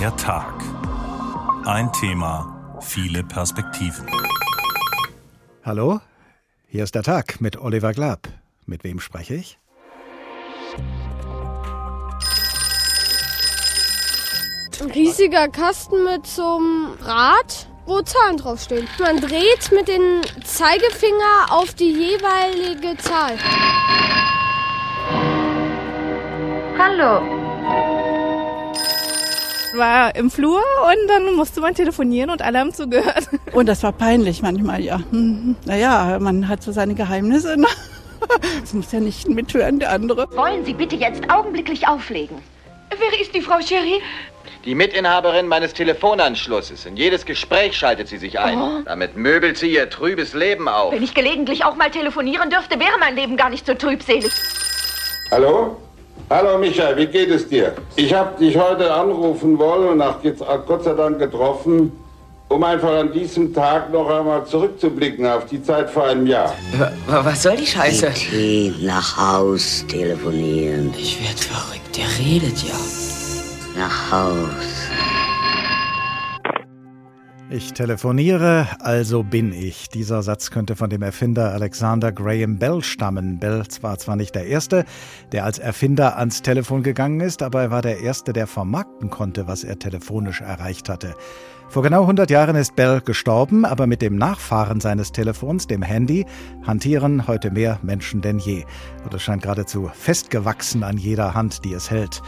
Der Tag. Ein Thema, viele Perspektiven. Hallo, hier ist der Tag mit Oliver Glab. Mit wem spreche ich? Ein riesiger Kasten mit so einem Rad, wo Zahlen draufstehen. Man dreht mit dem Zeigefinger auf die jeweilige Zahl. Hallo. War im Flur und dann musste man telefonieren und alle haben zugehört. Und das war peinlich manchmal, ja. Hm, Naja, man hat so seine Geheimnisse. ne? Das muss ja nicht mithören, der andere. Wollen Sie bitte jetzt augenblicklich auflegen? Wer ist die Frau Sherry? Die Mitinhaberin meines Telefonanschlusses. In jedes Gespräch schaltet sie sich ein. Damit möbelt sie ihr trübes Leben auf. Wenn ich gelegentlich auch mal telefonieren dürfte, wäre mein Leben gar nicht so trübselig. Hallo? Hallo Michael, wie geht es dir? Ich habe dich heute anrufen wollen und auch jetzt Gott sei Dank getroffen, um einfach an diesem Tag noch einmal zurückzublicken auf die Zeit vor einem Jahr. Was soll die Scheiße? Bitte nach Haus telefonieren. Ich werd verrückt, der redet ja. Nach Haus. Ich telefoniere, also bin ich. Dieser Satz könnte von dem Erfinder Alexander Graham Bell stammen. Bell war zwar nicht der Erste, der als Erfinder ans Telefon gegangen ist, aber er war der Erste, der vermarkten konnte, was er telefonisch erreicht hatte. Vor genau 100 Jahren ist Bell gestorben, aber mit dem Nachfahren seines Telefons, dem Handy, hantieren heute mehr Menschen denn je. Und es scheint geradezu festgewachsen an jeder Hand, die es hält.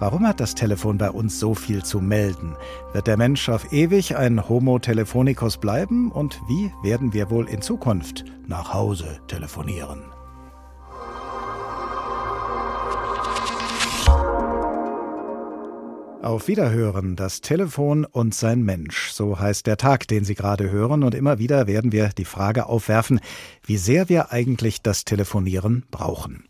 Warum hat das Telefon bei uns so viel zu melden? Wird der Mensch auf ewig ein Homo telefonicus bleiben? Und wie werden wir wohl in Zukunft nach Hause telefonieren? Auf Wiederhören, das Telefon und sein Mensch. So heißt der Tag, den Sie gerade hören. Und immer wieder werden wir die Frage aufwerfen, wie sehr wir eigentlich das Telefonieren brauchen.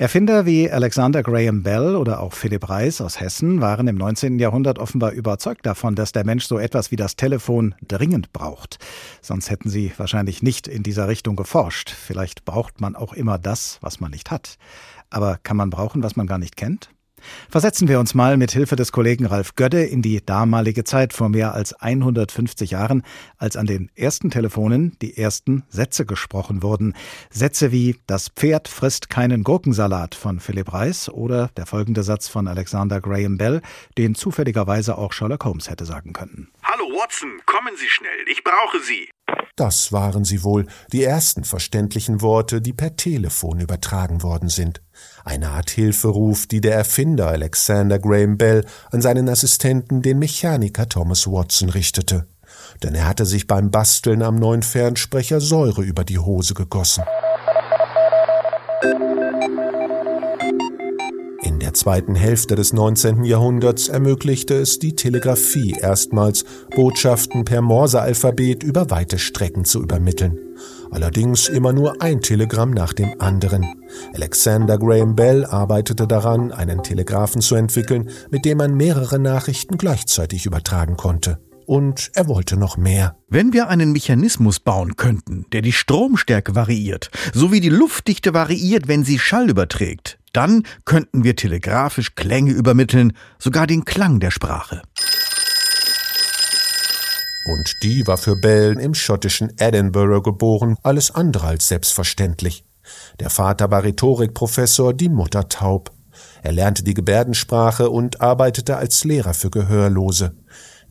Erfinder wie Alexander Graham Bell oder auch Philipp Reis aus Hessen waren im 19. Jahrhundert offenbar überzeugt davon, dass der Mensch so etwas wie das Telefon dringend braucht. Sonst hätten sie wahrscheinlich nicht in dieser Richtung geforscht. Vielleicht braucht man auch immer das, was man nicht hat. Aber kann man brauchen, was man gar nicht kennt? Versetzen wir uns mal mit Hilfe des Kollegen Ralf Gödde in die damalige Zeit vor mehr als 150 Jahren, als an den ersten Telefonen die ersten Sätze gesprochen wurden. Sätze wie Das Pferd frisst keinen Gurkensalat von Philipp Reis oder der folgende Satz von Alexander Graham Bell, den zufälligerweise auch Sherlock Holmes hätte sagen können. Hallo Watson, kommen Sie schnell, ich brauche Sie. Das waren sie wohl, die ersten verständlichen Worte, die per Telefon übertragen worden sind. Eine Art Hilferuf, die der Erfinder Alexander Graham Bell an seinen Assistenten, den Mechaniker Thomas Watson, richtete. Denn er hatte sich beim Basteln am neuen Fernsprecher Säure über die Hose gegossen. Der zweiten Hälfte des 19. Jahrhunderts ermöglichte es die Telegrafie erstmals, Botschaften per Morsealphabet über weite Strecken zu übermitteln. Allerdings immer nur ein Telegramm nach dem anderen. Alexander Graham Bell arbeitete daran, einen Telegraphen zu entwickeln, mit dem man mehrere Nachrichten gleichzeitig übertragen konnte. Und er wollte noch mehr. Wenn wir einen Mechanismus bauen könnten, der die Stromstärke variiert, sowie die Luftdichte variiert, wenn sie Schall überträgt, dann könnten wir telegrafisch Klänge übermitteln, sogar den Klang der Sprache. Und die war für Bell im schottischen Edinburgh geboren, alles andere als selbstverständlich. Der Vater war Rhetorikprofessor, die Mutter taub. Er lernte die Gebärdensprache und arbeitete als Lehrer für Gehörlose.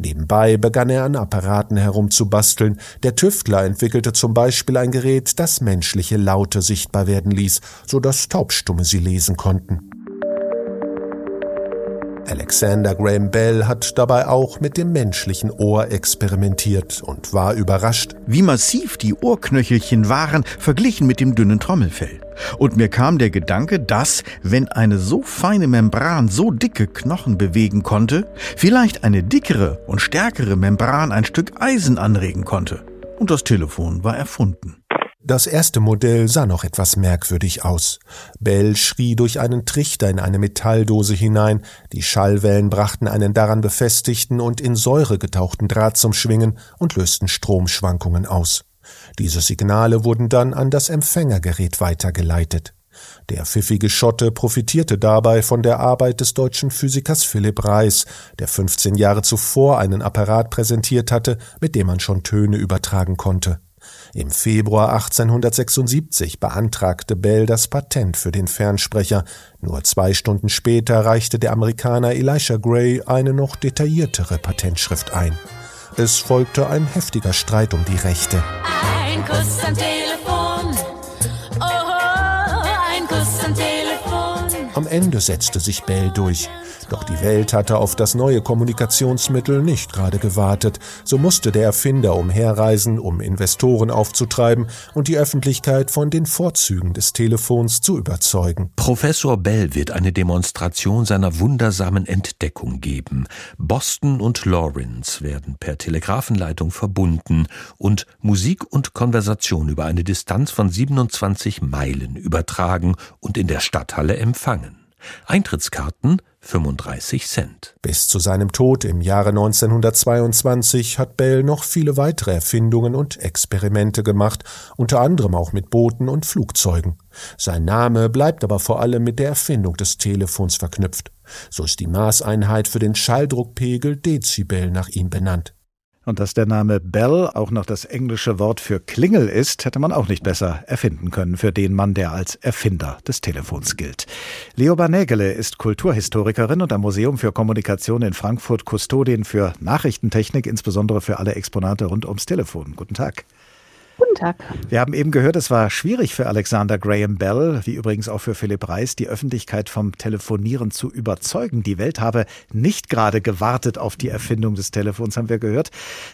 Nebenbei begann er an Apparaten herumzubasteln. Der Tüftler entwickelte zum Beispiel ein Gerät, das menschliche Laute sichtbar werden ließ, so dass Taubstumme sie lesen konnten. Alexander Graham Bell hat dabei auch mit dem menschlichen Ohr experimentiert und war überrascht, wie massiv die Ohrknöchelchen waren, verglichen mit dem dünnen Trommelfell. Und mir kam der Gedanke, dass, wenn eine so feine Membran so dicke Knochen bewegen konnte, vielleicht eine dickere und stärkere Membran ein Stück Eisen anregen konnte. Und das Telefon war erfunden. Das erste Modell sah noch etwas merkwürdig aus. Bell schrie durch einen Trichter in eine Metalldose hinein, die Schallwellen brachten einen daran befestigten und in Säure getauchten Draht zum Schwingen und lösten Stromschwankungen aus. Diese Signale wurden dann an das Empfängergerät weitergeleitet. Der pfiffige Schotte profitierte dabei von der Arbeit des deutschen Physikers Philipp Reis, der 15 Jahre zuvor einen Apparat präsentiert hatte, mit dem man schon Töne übertragen konnte. Im Februar 1876 beantragte Bell das Patent für den Fernsprecher. Nur zwei Stunden später reichte der Amerikaner Elisha Gray eine noch detailliertere Patentschrift ein. Es folgte ein heftiger Streit um die Rechte. Ein Kuss am Telefon. Am Ende setzte sich Bell durch. Doch die Welt hatte auf das neue Kommunikationsmittel nicht gerade gewartet. So musste der Erfinder umherreisen, um Investoren aufzutreiben und die Öffentlichkeit von den Vorzügen des Telefons zu überzeugen. Professor Bell wird eine Demonstration seiner wundersamen Entdeckung geben. Boston und Lawrence werden per Telegrafenleitung verbunden und Musik und Konversation über eine Distanz von 27 Meilen übertragen und in der Stadthalle empfangen. Eintrittskarten 35 Cent. Bis zu seinem Tod im Jahre 1922 hat Bell noch viele weitere Erfindungen und Experimente gemacht, unter anderem auch mit Booten und Flugzeugen. Sein Name bleibt aber vor allem mit der Erfindung des Telefons verknüpft. So ist die Maßeinheit für den Schalldruckpegel Dezibel nach ihm benannt. Und dass der Name Bell auch noch das englische Wort für Klingel ist, hätte man auch nicht besser erfinden können für den Mann, der als Erfinder des Telefons gilt. Leo Banägele ist Kulturhistorikerin und am Museum für Kommunikation in Frankfurt Kustodin für Nachrichtentechnik, insbesondere für alle Exponate rund ums Telefon. Guten Tag. Guten Tag. Wir haben eben gehört, es war schwierig für Alexander Graham Bell, wie übrigens auch für Philipp Reis, die Öffentlichkeit vom Telefonieren zu überzeugen. Die Welt habe nicht gerade gewartet auf die Erfindung des Telefons, haben wir gehört.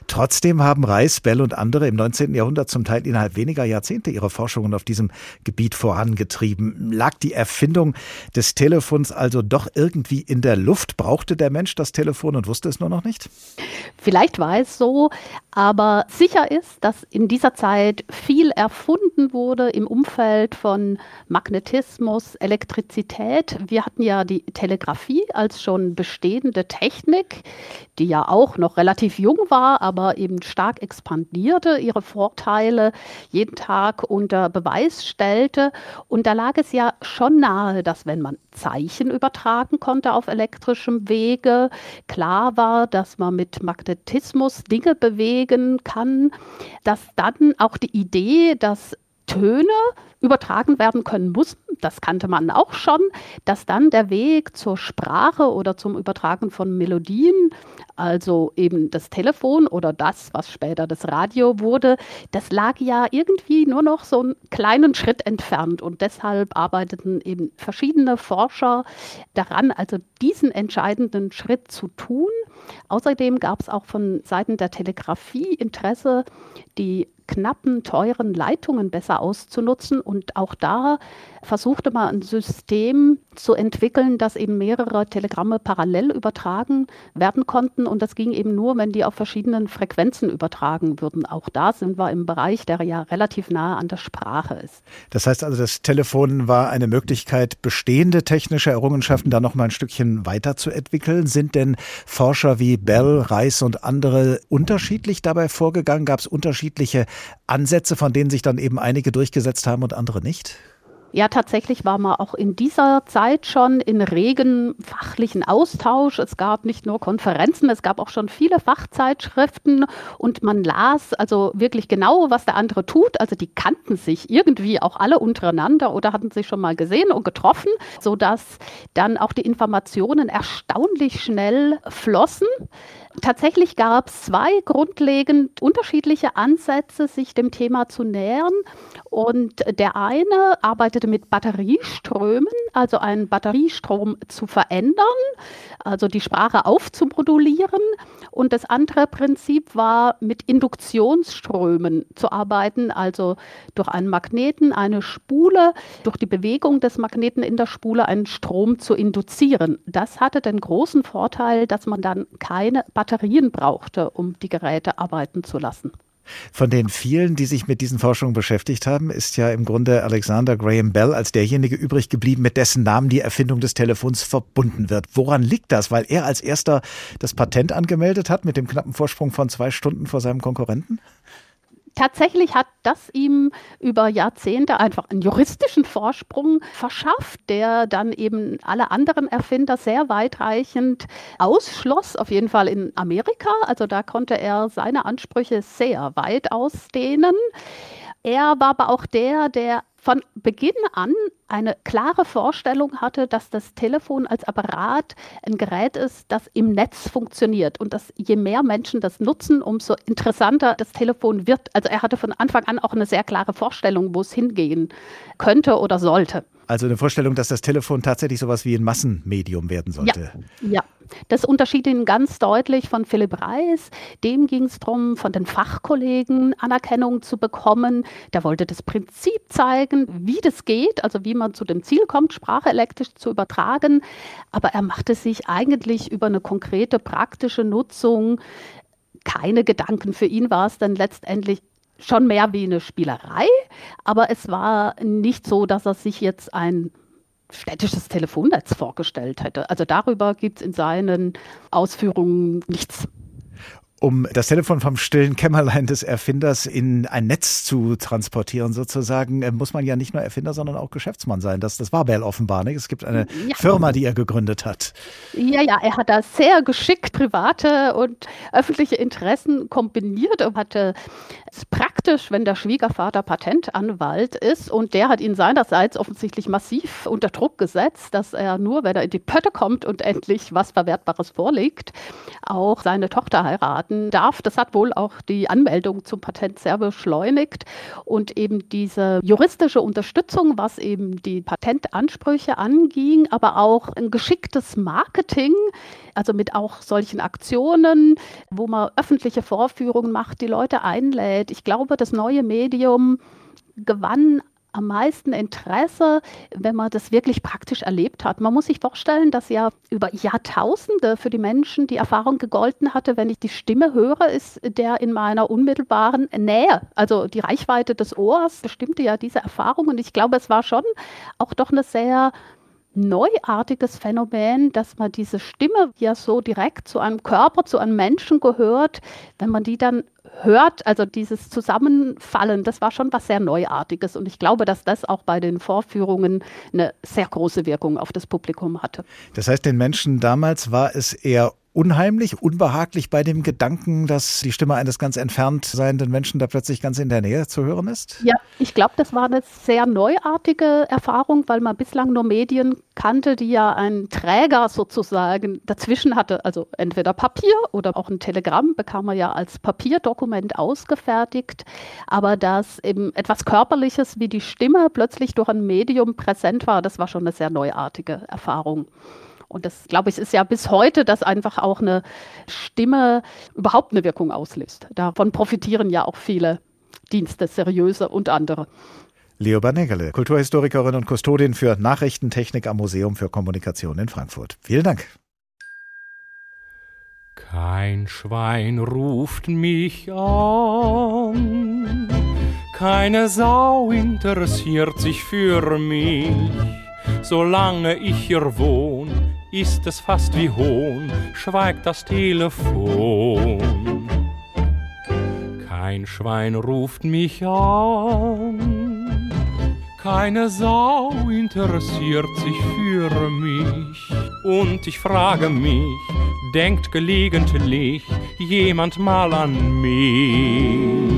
Trotzdem haben Reis, Bell und andere im 19. Jahrhundert zum Teil innerhalb weniger Jahrzehnte ihre Forschungen auf diesem Gebiet vorangetrieben. Lag die Erfindung des Telefons also doch irgendwie in der Luft? Brauchte der Mensch das Telefon und wusste es nur noch nicht? Vielleicht war es so, aber sicher ist, dass in dieser Zeit Zeit viel erfunden wurde im Umfeld von Magnetismus, Elektrizität. Wir hatten ja die Telegrafie als schon bestehende Technik, die ja auch noch relativ jung war, aber eben stark expandierte, ihre Vorteile jeden Tag unter Beweis stellte. Und da lag es ja schon nahe, dass wenn man Zeichen übertragen konnte auf elektrischem Wege, klar war, dass man mit Magnetismus Dinge bewegen kann, dass dann auch die Idee, dass Töne übertragen werden können mussten, das kannte man auch schon, dass dann der Weg zur Sprache oder zum Übertragen von Melodien, also eben das Telefon oder das, was später das Radio wurde, das lag ja irgendwie nur noch so einen kleinen Schritt entfernt und deshalb arbeiteten eben verschiedene Forscher daran, also diesen entscheidenden Schritt zu tun. Außerdem gab es auch von Seiten der Telegrafie Interesse, die knappen, teuren Leitungen besser auszunutzen. Und auch da versuchte man ein System zu entwickeln, dass eben mehrere Telegramme parallel übertragen werden konnten. Und das ging eben nur, wenn die auf verschiedenen Frequenzen übertragen würden. Auch da sind wir im Bereich, der ja relativ nahe an der Sprache ist. Das heißt also, das Telefon war eine Möglichkeit, bestehende technische Errungenschaften da noch mal ein Stückchen weiterzuentwickeln. Sind denn Forscher wie Bell, Reis und andere unterschiedlich dabei vorgegangen? Gab es unterschiedliche Ansätze, von denen sich dann eben einige durchgesetzt haben und andere nicht? Ja, tatsächlich war man auch in dieser Zeit schon in regen fachlichen Austausch. Es gab nicht nur Konferenzen, es gab auch schon viele Fachzeitschriften und man las also wirklich genau, was der andere tut. Also die kannten sich irgendwie auch alle untereinander oder hatten sich schon mal gesehen und getroffen, sodass dann auch die Informationen erstaunlich schnell flossen. Tatsächlich gab es zwei grundlegend unterschiedliche Ansätze, sich dem Thema zu nähern. Und der eine arbeitete mit Batterieströmen, also einen Batteriestrom zu verändern, also die Sprache aufzumodulieren. Und das andere Prinzip war, mit Induktionsströmen zu arbeiten, also durch einen Magneten, eine Spule, durch die Bewegung des Magneten in der Spule einen Strom zu induzieren. Das hatte den großen Vorteil, dass man dann keine Batterien brauchte, um die Geräte arbeiten zu lassen. Von den vielen, die sich mit diesen Forschungen beschäftigt haben, ist ja im Grunde Alexander Graham Bell als derjenige übrig geblieben, mit dessen Namen die Erfindung des Telefons verbunden wird. Woran liegt das? Weil er als erster das Patent angemeldet hat mit dem knappen Vorsprung von zwei Stunden vor seinem Konkurrenten? Tatsächlich hat das ihm über Jahrzehnte einfach einen juristischen Vorsprung verschafft, der dann eben alle anderen Erfinder sehr weitreichend ausschloss, auf jeden Fall in Amerika. Also da konnte er seine Ansprüche sehr weit ausdehnen. Er war aber auch der, der von Beginn an eine klare Vorstellung hatte, dass das Telefon als Apparat ein Gerät ist, das im Netz funktioniert und dass je mehr Menschen das nutzen, umso interessanter das Telefon wird. Also er hatte von Anfang an auch eine sehr klare Vorstellung, wo es hingehen könnte oder sollte. Also eine Vorstellung, dass das Telefon tatsächlich sowas wie ein Massenmedium werden sollte. Ja, ja. Das unterschied ihn ganz deutlich von Philipp Reis. Dem ging es darum, von den Fachkollegen Anerkennung zu bekommen. Der wollte das Prinzip zeigen, wie das geht, also wie man zu dem Ziel kommt, Sprache elektrisch zu übertragen. Aber er machte sich eigentlich über eine konkrete praktische Nutzung keine Gedanken. Für ihn war es dann letztendlich schon mehr wie eine Spielerei, aber es war nicht so, dass er sich jetzt ein städtisches Telefonnetz vorgestellt hätte. Also darüber gibt es in seinen Ausführungen nichts um das Telefon vom stillen Kämmerlein des Erfinders in ein Netz zu transportieren, sozusagen, äh, muss man ja nicht nur Erfinder, sondern auch Geschäftsmann sein. Das, das war Bell offenbar. Nicht? Es gibt eine ja. Firma, die er gegründet hat. Ja, ja, er hat da sehr geschickt private und öffentliche Interessen kombiniert und hatte es praktisch, wenn der Schwiegervater Patentanwalt ist und der hat ihn seinerseits offensichtlich massiv unter Druck gesetzt, dass er nur, wenn er in die Pötte kommt und endlich was Verwertbares vorlegt, auch seine Tochter heiratet heiraten darf. Das hat wohl auch die Anmeldung zum Patent sehr beschleunigt. Und eben diese juristische Unterstützung, was eben die Patentansprüche anging, aber auch ein geschicktes Marketing, also mit auch solchen Aktionen, wo man öffentliche Vorführungen macht, die Leute einlädt. Ich glaube, das neue Medium gewann am meisten Interesse, wenn man das wirklich praktisch erlebt hat. Man muss sich vorstellen, dass ja über Jahrtausende für die Menschen die Erfahrung gegolten hatte, wenn ich die Stimme höre, ist der in meiner unmittelbaren Nähe. Also die Reichweite des Ohrs bestimmte ja diese Erfahrung und ich glaube, es war schon auch doch eine sehr neuartiges Phänomen, dass man diese Stimme ja so direkt zu einem Körper, zu einem Menschen gehört, wenn man die dann hört, also dieses Zusammenfallen, das war schon was sehr Neuartiges. Und ich glaube, dass das auch bei den Vorführungen eine sehr große Wirkung auf das Publikum hatte. Das heißt, den Menschen damals war es eher unheimlich, unbehaglich bei dem Gedanken, dass die Stimme eines ganz entfernt seienden Menschen da plötzlich ganz in der Nähe zu hören ist? Ja, ich glaube, das war eine sehr neuartige Erfahrung, weil man bislang nur Medien kannte, die ja einen Träger sozusagen dazwischen hatte. Also entweder Papier oder auch ein Telegramm bekam man ja als Papierdokument ausgefertigt. Aber dass eben etwas Körperliches wie die Stimme plötzlich durch ein Medium präsent war, das war schon eine sehr neuartige Erfahrung. Und das, glaube ich, ist ja bis heute, dass einfach auch eine Stimme überhaupt eine Wirkung auslöst. Davon profitieren ja auch viele Dienste, seriöse und andere. Leo Banegele, Kulturhistorikerin und Kustodin für Nachrichtentechnik am Museum für Kommunikation in Frankfurt. Vielen Dank. Kein Schwein ruft mich an, keine Sau interessiert sich für mich solange ich hier wohn, ist es fast wie Hohn, schweigt das Telefon. Kein Schwein ruft mich an, keine Sau interessiert sich für mich. Und ich frage mich, denkt gelegentlich jemand mal an mich?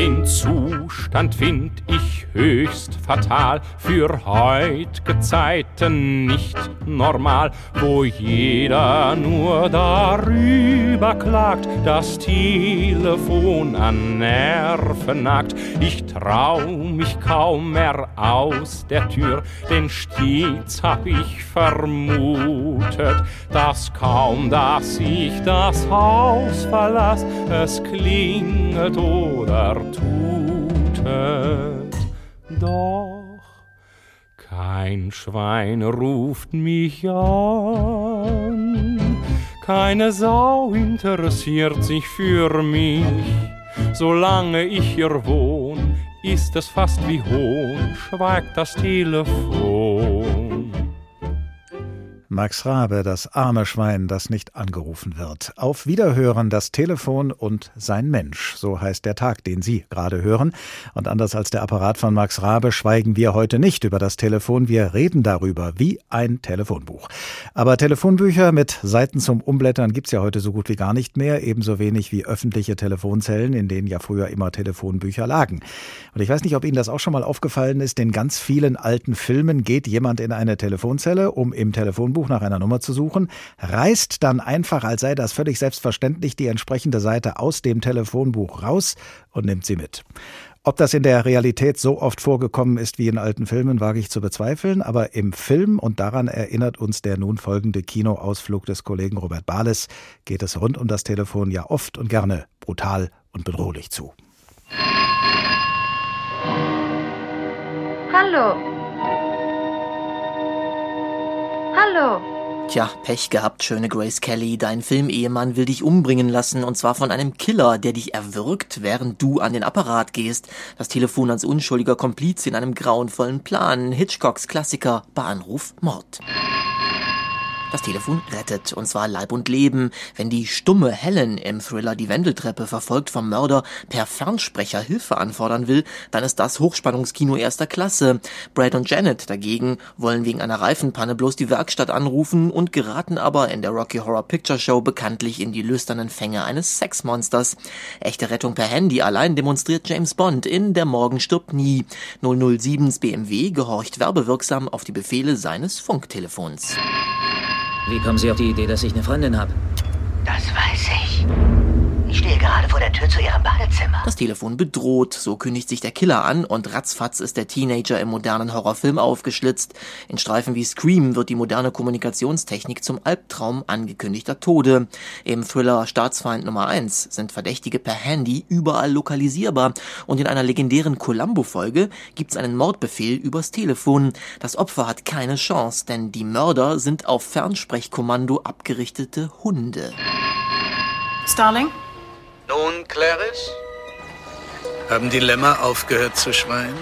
Den Zustand find ich höchst fatal, für heut'ge Zeiten nicht normal, wo jeder nur darüber klagt, das Telefon an Nerven nagt. Ich trau mich kaum mehr aus der Tür, denn stets hab ich vermutet, dass kaum, dass ich das Haus verlass, es klingelt oder tutet doch kein Schwein ruft mich an, keine Sau interessiert sich für mich, solange ich hier wohn, ist es fast wie Hohn, schweigt das Telefon. Max Rabe, das arme Schwein, das nicht angerufen wird. Auf Wiederhören das Telefon und sein Mensch. So heißt der Tag, den Sie gerade hören. Und anders als der Apparat von Max Rabe schweigen wir heute nicht über das Telefon. Wir reden darüber wie ein Telefonbuch. Aber Telefonbücher mit Seiten zum Umblättern gibt's ja heute so gut wie gar nicht mehr. Ebenso wenig wie öffentliche Telefonzellen, in denen ja früher immer Telefonbücher lagen. Und ich weiß nicht, ob Ihnen das auch schon mal aufgefallen ist. In ganz vielen alten Filmen geht jemand in eine Telefonzelle, um im Telefonbuch nach einer Nummer zu suchen, reißt dann einfach, als sei das völlig selbstverständlich, die entsprechende Seite aus dem Telefonbuch raus und nimmt sie mit. Ob das in der Realität so oft vorgekommen ist wie in alten Filmen, wage ich zu bezweifeln, aber im Film, und daran erinnert uns der nun folgende Kinoausflug des Kollegen Robert Bahles, geht es rund um das Telefon ja oft und gerne brutal und bedrohlich zu. Hallo. Hallo. Tja, Pech gehabt, schöne Grace Kelly. Dein Filmehemann will dich umbringen lassen und zwar von einem Killer, der dich erwürgt, während du an den Apparat gehst. Das Telefon als unschuldiger Kompliz in einem grauenvollen Plan. Hitchcocks Klassiker bei Anruf Mord. Das Telefon rettet, und zwar Leib und Leben. Wenn die stumme Helen im Thriller Die Wendeltreppe verfolgt vom Mörder per Fernsprecher Hilfe anfordern will, dann ist das Hochspannungskino erster Klasse. Brad und Janet dagegen wollen wegen einer Reifenpanne bloß die Werkstatt anrufen und geraten aber in der Rocky Horror Picture Show bekanntlich in die lüsternen Fänge eines Sexmonsters. Echte Rettung per Handy allein demonstriert James Bond in Der Morgen stirbt nie. 007s BMW gehorcht werbewirksam auf die Befehle seines Funktelefons. Wie kommen Sie auf die Idee, dass ich eine Freundin habe? Das weiß ich. Ich stehe gerade vor der Tür zu Ihrem Badezimmer. Das Telefon bedroht, so kündigt sich der Killer an und ratzfatz ist der Teenager im modernen Horrorfilm aufgeschlitzt. In Streifen wie Scream wird die moderne Kommunikationstechnik zum Albtraum angekündigter Tode. Im Thriller Staatsfeind Nummer 1 sind Verdächtige per Handy überall lokalisierbar und in einer legendären Columbo-Folge gibt's einen Mordbefehl übers Telefon. Das Opfer hat keine Chance, denn die Mörder sind auf Fernsprechkommando abgerichtete Hunde. Starling? Nun, Clarice? Haben die Lämmer aufgehört zu schreien?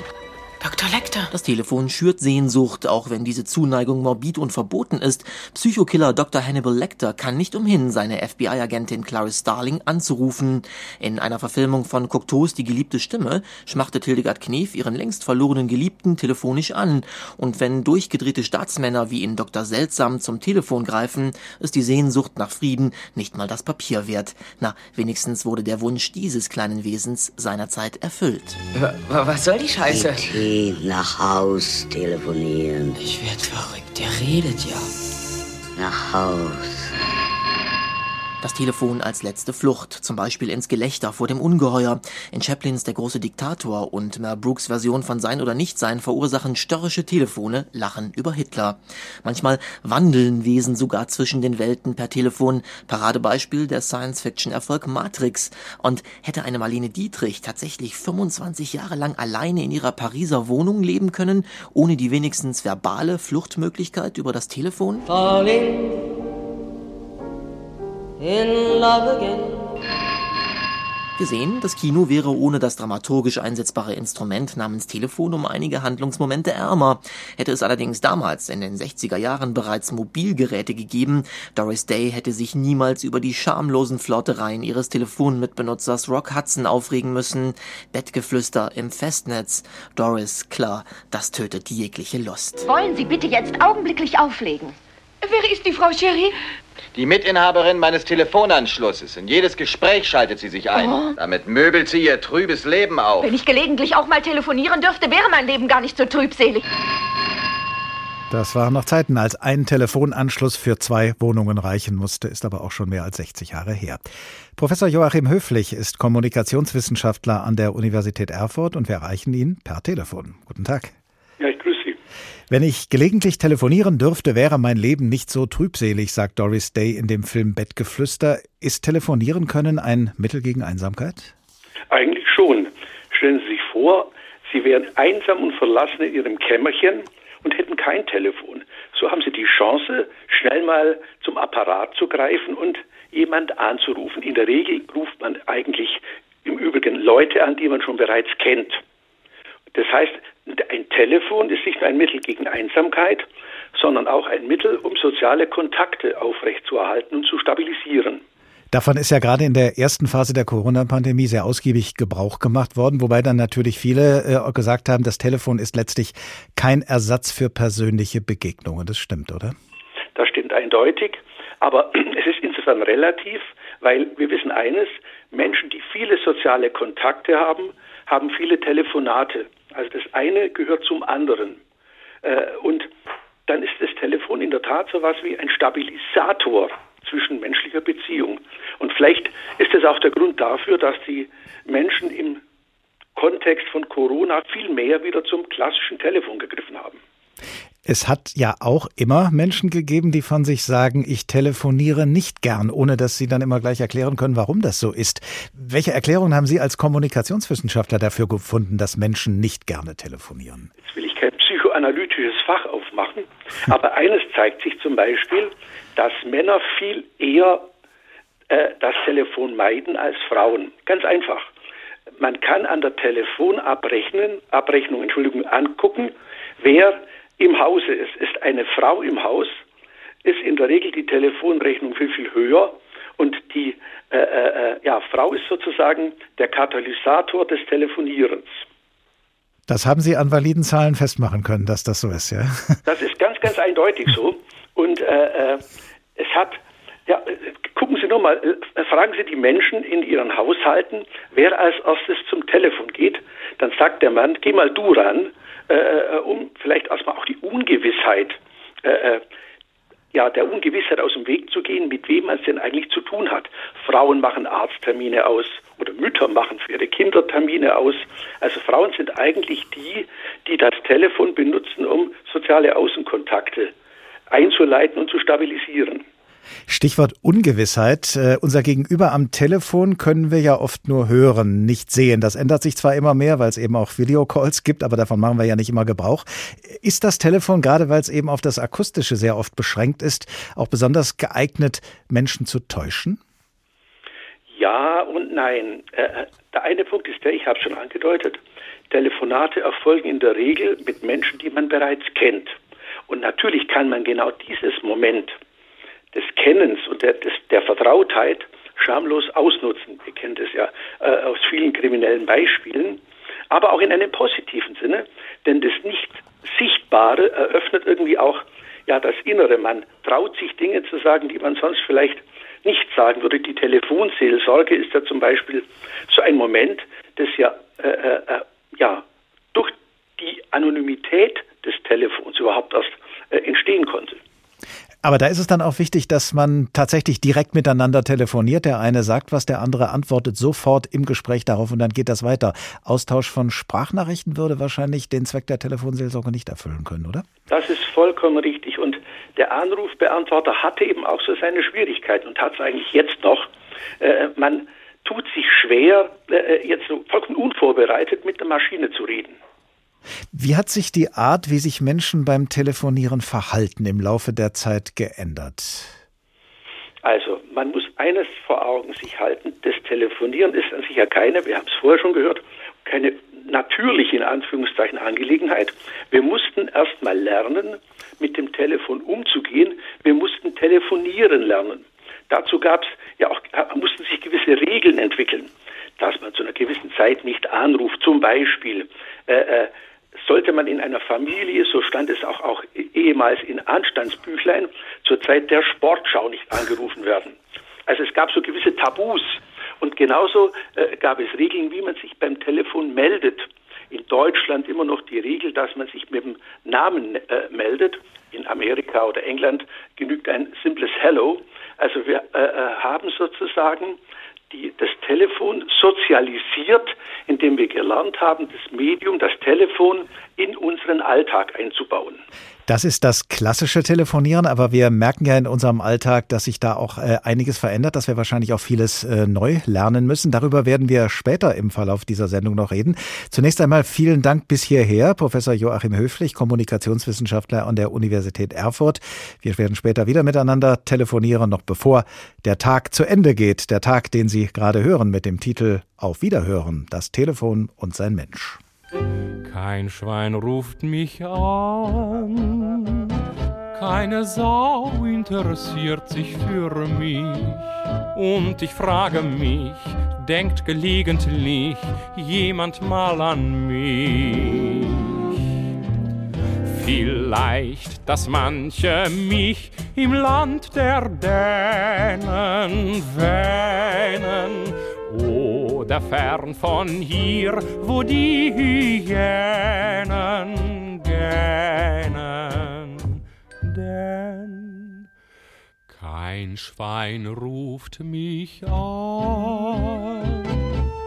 Dr. Lecter. Das Telefon schürt Sehnsucht, auch wenn diese Zuneigung morbid und verboten ist. Psychokiller Dr. Hannibal Lecter kann nicht umhin, seine FBI-Agentin Clarice Starling anzurufen. In einer Verfilmung von Cocteaus Die geliebte Stimme schmachtet Hildegard Knef ihren längst verlorenen Geliebten telefonisch an. Und wenn durchgedrehte Staatsmänner wie in Dr. Seltsam zum Telefon greifen, ist die Sehnsucht nach Frieden nicht mal das Papier wert. Na, wenigstens wurde der Wunsch dieses kleinen Wesens seinerzeit erfüllt. Was soll die Scheiße? Nach Haus telefonieren. Ich werd verrückt, der redet ja. Nach Haus. Das Telefon als letzte Flucht, zum Beispiel ins Gelächter vor dem Ungeheuer. In Chaplins Der große Diktator und Mel Brooks Version von Sein oder Nichtsein verursachen störrische Telefone Lachen über Hitler. Manchmal wandeln Wesen sogar zwischen den Welten per Telefon. Paradebeispiel der Science-Fiction-Erfolg Matrix. Und hätte eine Marlene Dietrich tatsächlich 25 Jahre lang alleine in ihrer Pariser Wohnung leben können, ohne die wenigstens verbale Fluchtmöglichkeit über das Telefon? Falling in love again. Gesehen, das Kino wäre ohne das dramaturgisch einsetzbare Instrument namens Telefon um einige Handlungsmomente ärmer. Hätte es allerdings damals in den 60er Jahren bereits Mobilgeräte gegeben, Doris Day hätte sich niemals über die schamlosen Flottereien ihres Telefonmitbenutzers Rock Hudson aufregen müssen. Bettgeflüster im Festnetz. Doris, klar, das tötet jegliche Lust. Wollen Sie bitte jetzt augenblicklich auflegen? Wer ist die Frau Cherie? Die Mitinhaberin meines Telefonanschlusses. In jedes Gespräch schaltet sie sich ein. Oh. Damit möbelt sie ihr trübes Leben auf. Wenn ich gelegentlich auch mal telefonieren dürfte, wäre mein Leben gar nicht so trübselig. Das waren noch Zeiten, als ein Telefonanschluss für zwei Wohnungen reichen musste, ist aber auch schon mehr als 60 Jahre her. Professor Joachim Höflich ist Kommunikationswissenschaftler an der Universität Erfurt und wir erreichen ihn per Telefon. Guten Tag. Ja, ich grüße Sie. Wenn ich gelegentlich telefonieren dürfte, wäre mein Leben nicht so trübselig, sagt Doris Day in dem Film Bettgeflüster. Ist telefonieren können ein Mittel gegen Einsamkeit? Eigentlich schon. Stellen Sie sich vor, Sie wären einsam und verlassen in Ihrem Kämmerchen und hätten kein Telefon. So haben Sie die Chance, schnell mal zum Apparat zu greifen und jemand anzurufen. In der Regel ruft man eigentlich im Übrigen Leute an, die man schon bereits kennt. Das heißt, ein Telefon ist nicht nur ein Mittel gegen Einsamkeit, sondern auch ein Mittel, um soziale Kontakte aufrechtzuerhalten und zu stabilisieren. Davon ist ja gerade in der ersten Phase der Corona-Pandemie sehr ausgiebig Gebrauch gemacht worden, wobei dann natürlich viele äh, gesagt haben, das Telefon ist letztlich kein Ersatz für persönliche Begegnungen. Das stimmt, oder? Das stimmt eindeutig, aber es ist insofern relativ, weil wir wissen eines, Menschen, die viele soziale Kontakte haben, haben viele Telefonate. Also das eine gehört zum anderen. Äh, und dann ist das Telefon in der Tat so etwas wie ein Stabilisator zwischenmenschlicher Beziehung. Und vielleicht ist es auch der Grund dafür, dass die Menschen im Kontext von Corona viel mehr wieder zum klassischen Telefon gegriffen haben. Es hat ja auch immer Menschen gegeben, die von sich sagen, ich telefoniere nicht gern, ohne dass sie dann immer gleich erklären können, warum das so ist. Welche Erklärungen haben Sie als Kommunikationswissenschaftler dafür gefunden, dass Menschen nicht gerne telefonieren? Jetzt will ich kein psychoanalytisches Fach aufmachen, aber eines zeigt sich zum Beispiel, dass Männer viel eher äh, das Telefon meiden als Frauen. Ganz einfach. Man kann an der Telefonabrechnung, Abrechnung, Entschuldigung, angucken, wer im Hause ist. Ist eine Frau im Haus, ist in der Regel die Telefonrechnung viel, viel höher und die äh, äh, ja, Frau ist sozusagen der Katalysator des Telefonierens. Das haben Sie an validen Zahlen festmachen können, dass das so ist, ja? Das ist ganz, ganz eindeutig so. Und äh, äh es hat, ja, gucken Sie nur mal, äh, fragen Sie die Menschen in ihren Haushalten, wer als erstes zum Telefon geht. Dann sagt der Mann, geh mal du ran, äh, äh um vielleicht erstmal auch die Ungewissheit, äh, äh, ja, der Ungewissheit aus dem Weg zu gehen, mit wem man es denn eigentlich zu tun hat. Frauen machen Arzttermine aus oder Mütter machen für ihre Kinder Termine aus. Also Frauen sind eigentlich die, die das Telefon benutzen, um soziale Außenkontakte einzuleiten und zu stabilisieren. Stichwort Ungewissheit. Äh, unser Gegenüber am Telefon können wir ja oft nur hören, nicht sehen. Das ändert sich zwar immer mehr, weil es eben auch Videocalls gibt, aber davon machen wir ja nicht immer Gebrauch. Ist das Telefon, gerade weil es eben auf das Akustische sehr oft beschränkt ist, auch besonders geeignet, Menschen zu täuschen? Ja und nein. Äh, der eine Punkt ist der, ich habe schon angedeutet, Telefonate erfolgen in der Regel mit Menschen, die man bereits kennt. Und natürlich kann man genau dieses Moment des Kennens und der, des, der Vertrautheit schamlos ausnutzen. Ihr kennt es ja äh, aus vielen kriminellen Beispielen, aber auch in einem positiven Sinne, denn das Nicht-Sichtbare eröffnet irgendwie auch ja, das Innere. Man traut sich Dinge zu sagen, die man sonst vielleicht nicht sagen würde. Die Telefonseelsorge ist ja zum Beispiel so ein Moment, das ja, äh, äh, äh ja durch die Anonymität des Telefons überhaupt erst äh, entstehen konnte. Aber da ist es dann auch wichtig, dass man tatsächlich direkt miteinander telefoniert. Der eine sagt was, der andere antwortet sofort im Gespräch darauf und dann geht das weiter. Austausch von Sprachnachrichten würde wahrscheinlich den Zweck der Telefonseelsorge nicht erfüllen können, oder? Das ist vollkommen richtig. Und der Anrufbeantworter hatte eben auch so seine Schwierigkeiten und hat es eigentlich jetzt noch. Äh, man tut sich schwer, äh, jetzt vollkommen unvorbereitet mit der Maschine zu reden. Wie hat sich die Art, wie sich Menschen beim Telefonieren verhalten, im Laufe der Zeit geändert? Also, man muss eines vor Augen sich halten. Das Telefonieren ist an sich ja keine, wir haben es vorher schon gehört, keine natürliche, in Anführungszeichen, Angelegenheit. Wir mussten erst mal lernen, mit dem Telefon umzugehen. Wir mussten telefonieren lernen. Dazu gab es ja auch, mussten sich gewisse Regeln entwickeln, dass man zu einer gewissen Zeit nicht anruft. Zum Beispiel, äh, äh sollte man in einer Familie, so stand es auch, auch ehemals in Anstandsbüchlein, zur Zeit der Sportschau nicht angerufen werden. Also es gab so gewisse Tabus. Und genauso äh, gab es Regeln, wie man sich beim Telefon meldet. In Deutschland immer noch die Regel, dass man sich mit dem Namen äh, meldet. In Amerika oder England genügt ein simples Hello. Also wir äh, äh haben sozusagen die, das Telefon sozialisiert, indem wir gelernt haben, das Medium, das Telefon in unseren Alltag einzubauen. Das ist das klassische Telefonieren, aber wir merken ja in unserem Alltag, dass sich da auch äh, einiges verändert, dass wir wahrscheinlich auch vieles äh, neu lernen müssen. Darüber werden wir später im Verlauf dieser Sendung noch reden. Zunächst einmal vielen Dank bis hierher, Professor Joachim Höflich, Kommunikationswissenschaftler an der Universität Erfurt. Wir werden später wieder miteinander telefonieren, noch bevor der Tag zu Ende geht. Der Tag, den Sie gerade hören mit dem Titel Auf Wiederhören, das Telefon und sein Mensch. Kein Schwein ruft mich an, Keine Sau interessiert sich für mich. Und ich frage mich, denkt gelegentlich jemand mal an mich? Vielleicht, dass manche mich im Land der Dänen wähnen oder fern von hier, wo die Hyänen gähnen. Denn kein Schwein ruft mich an,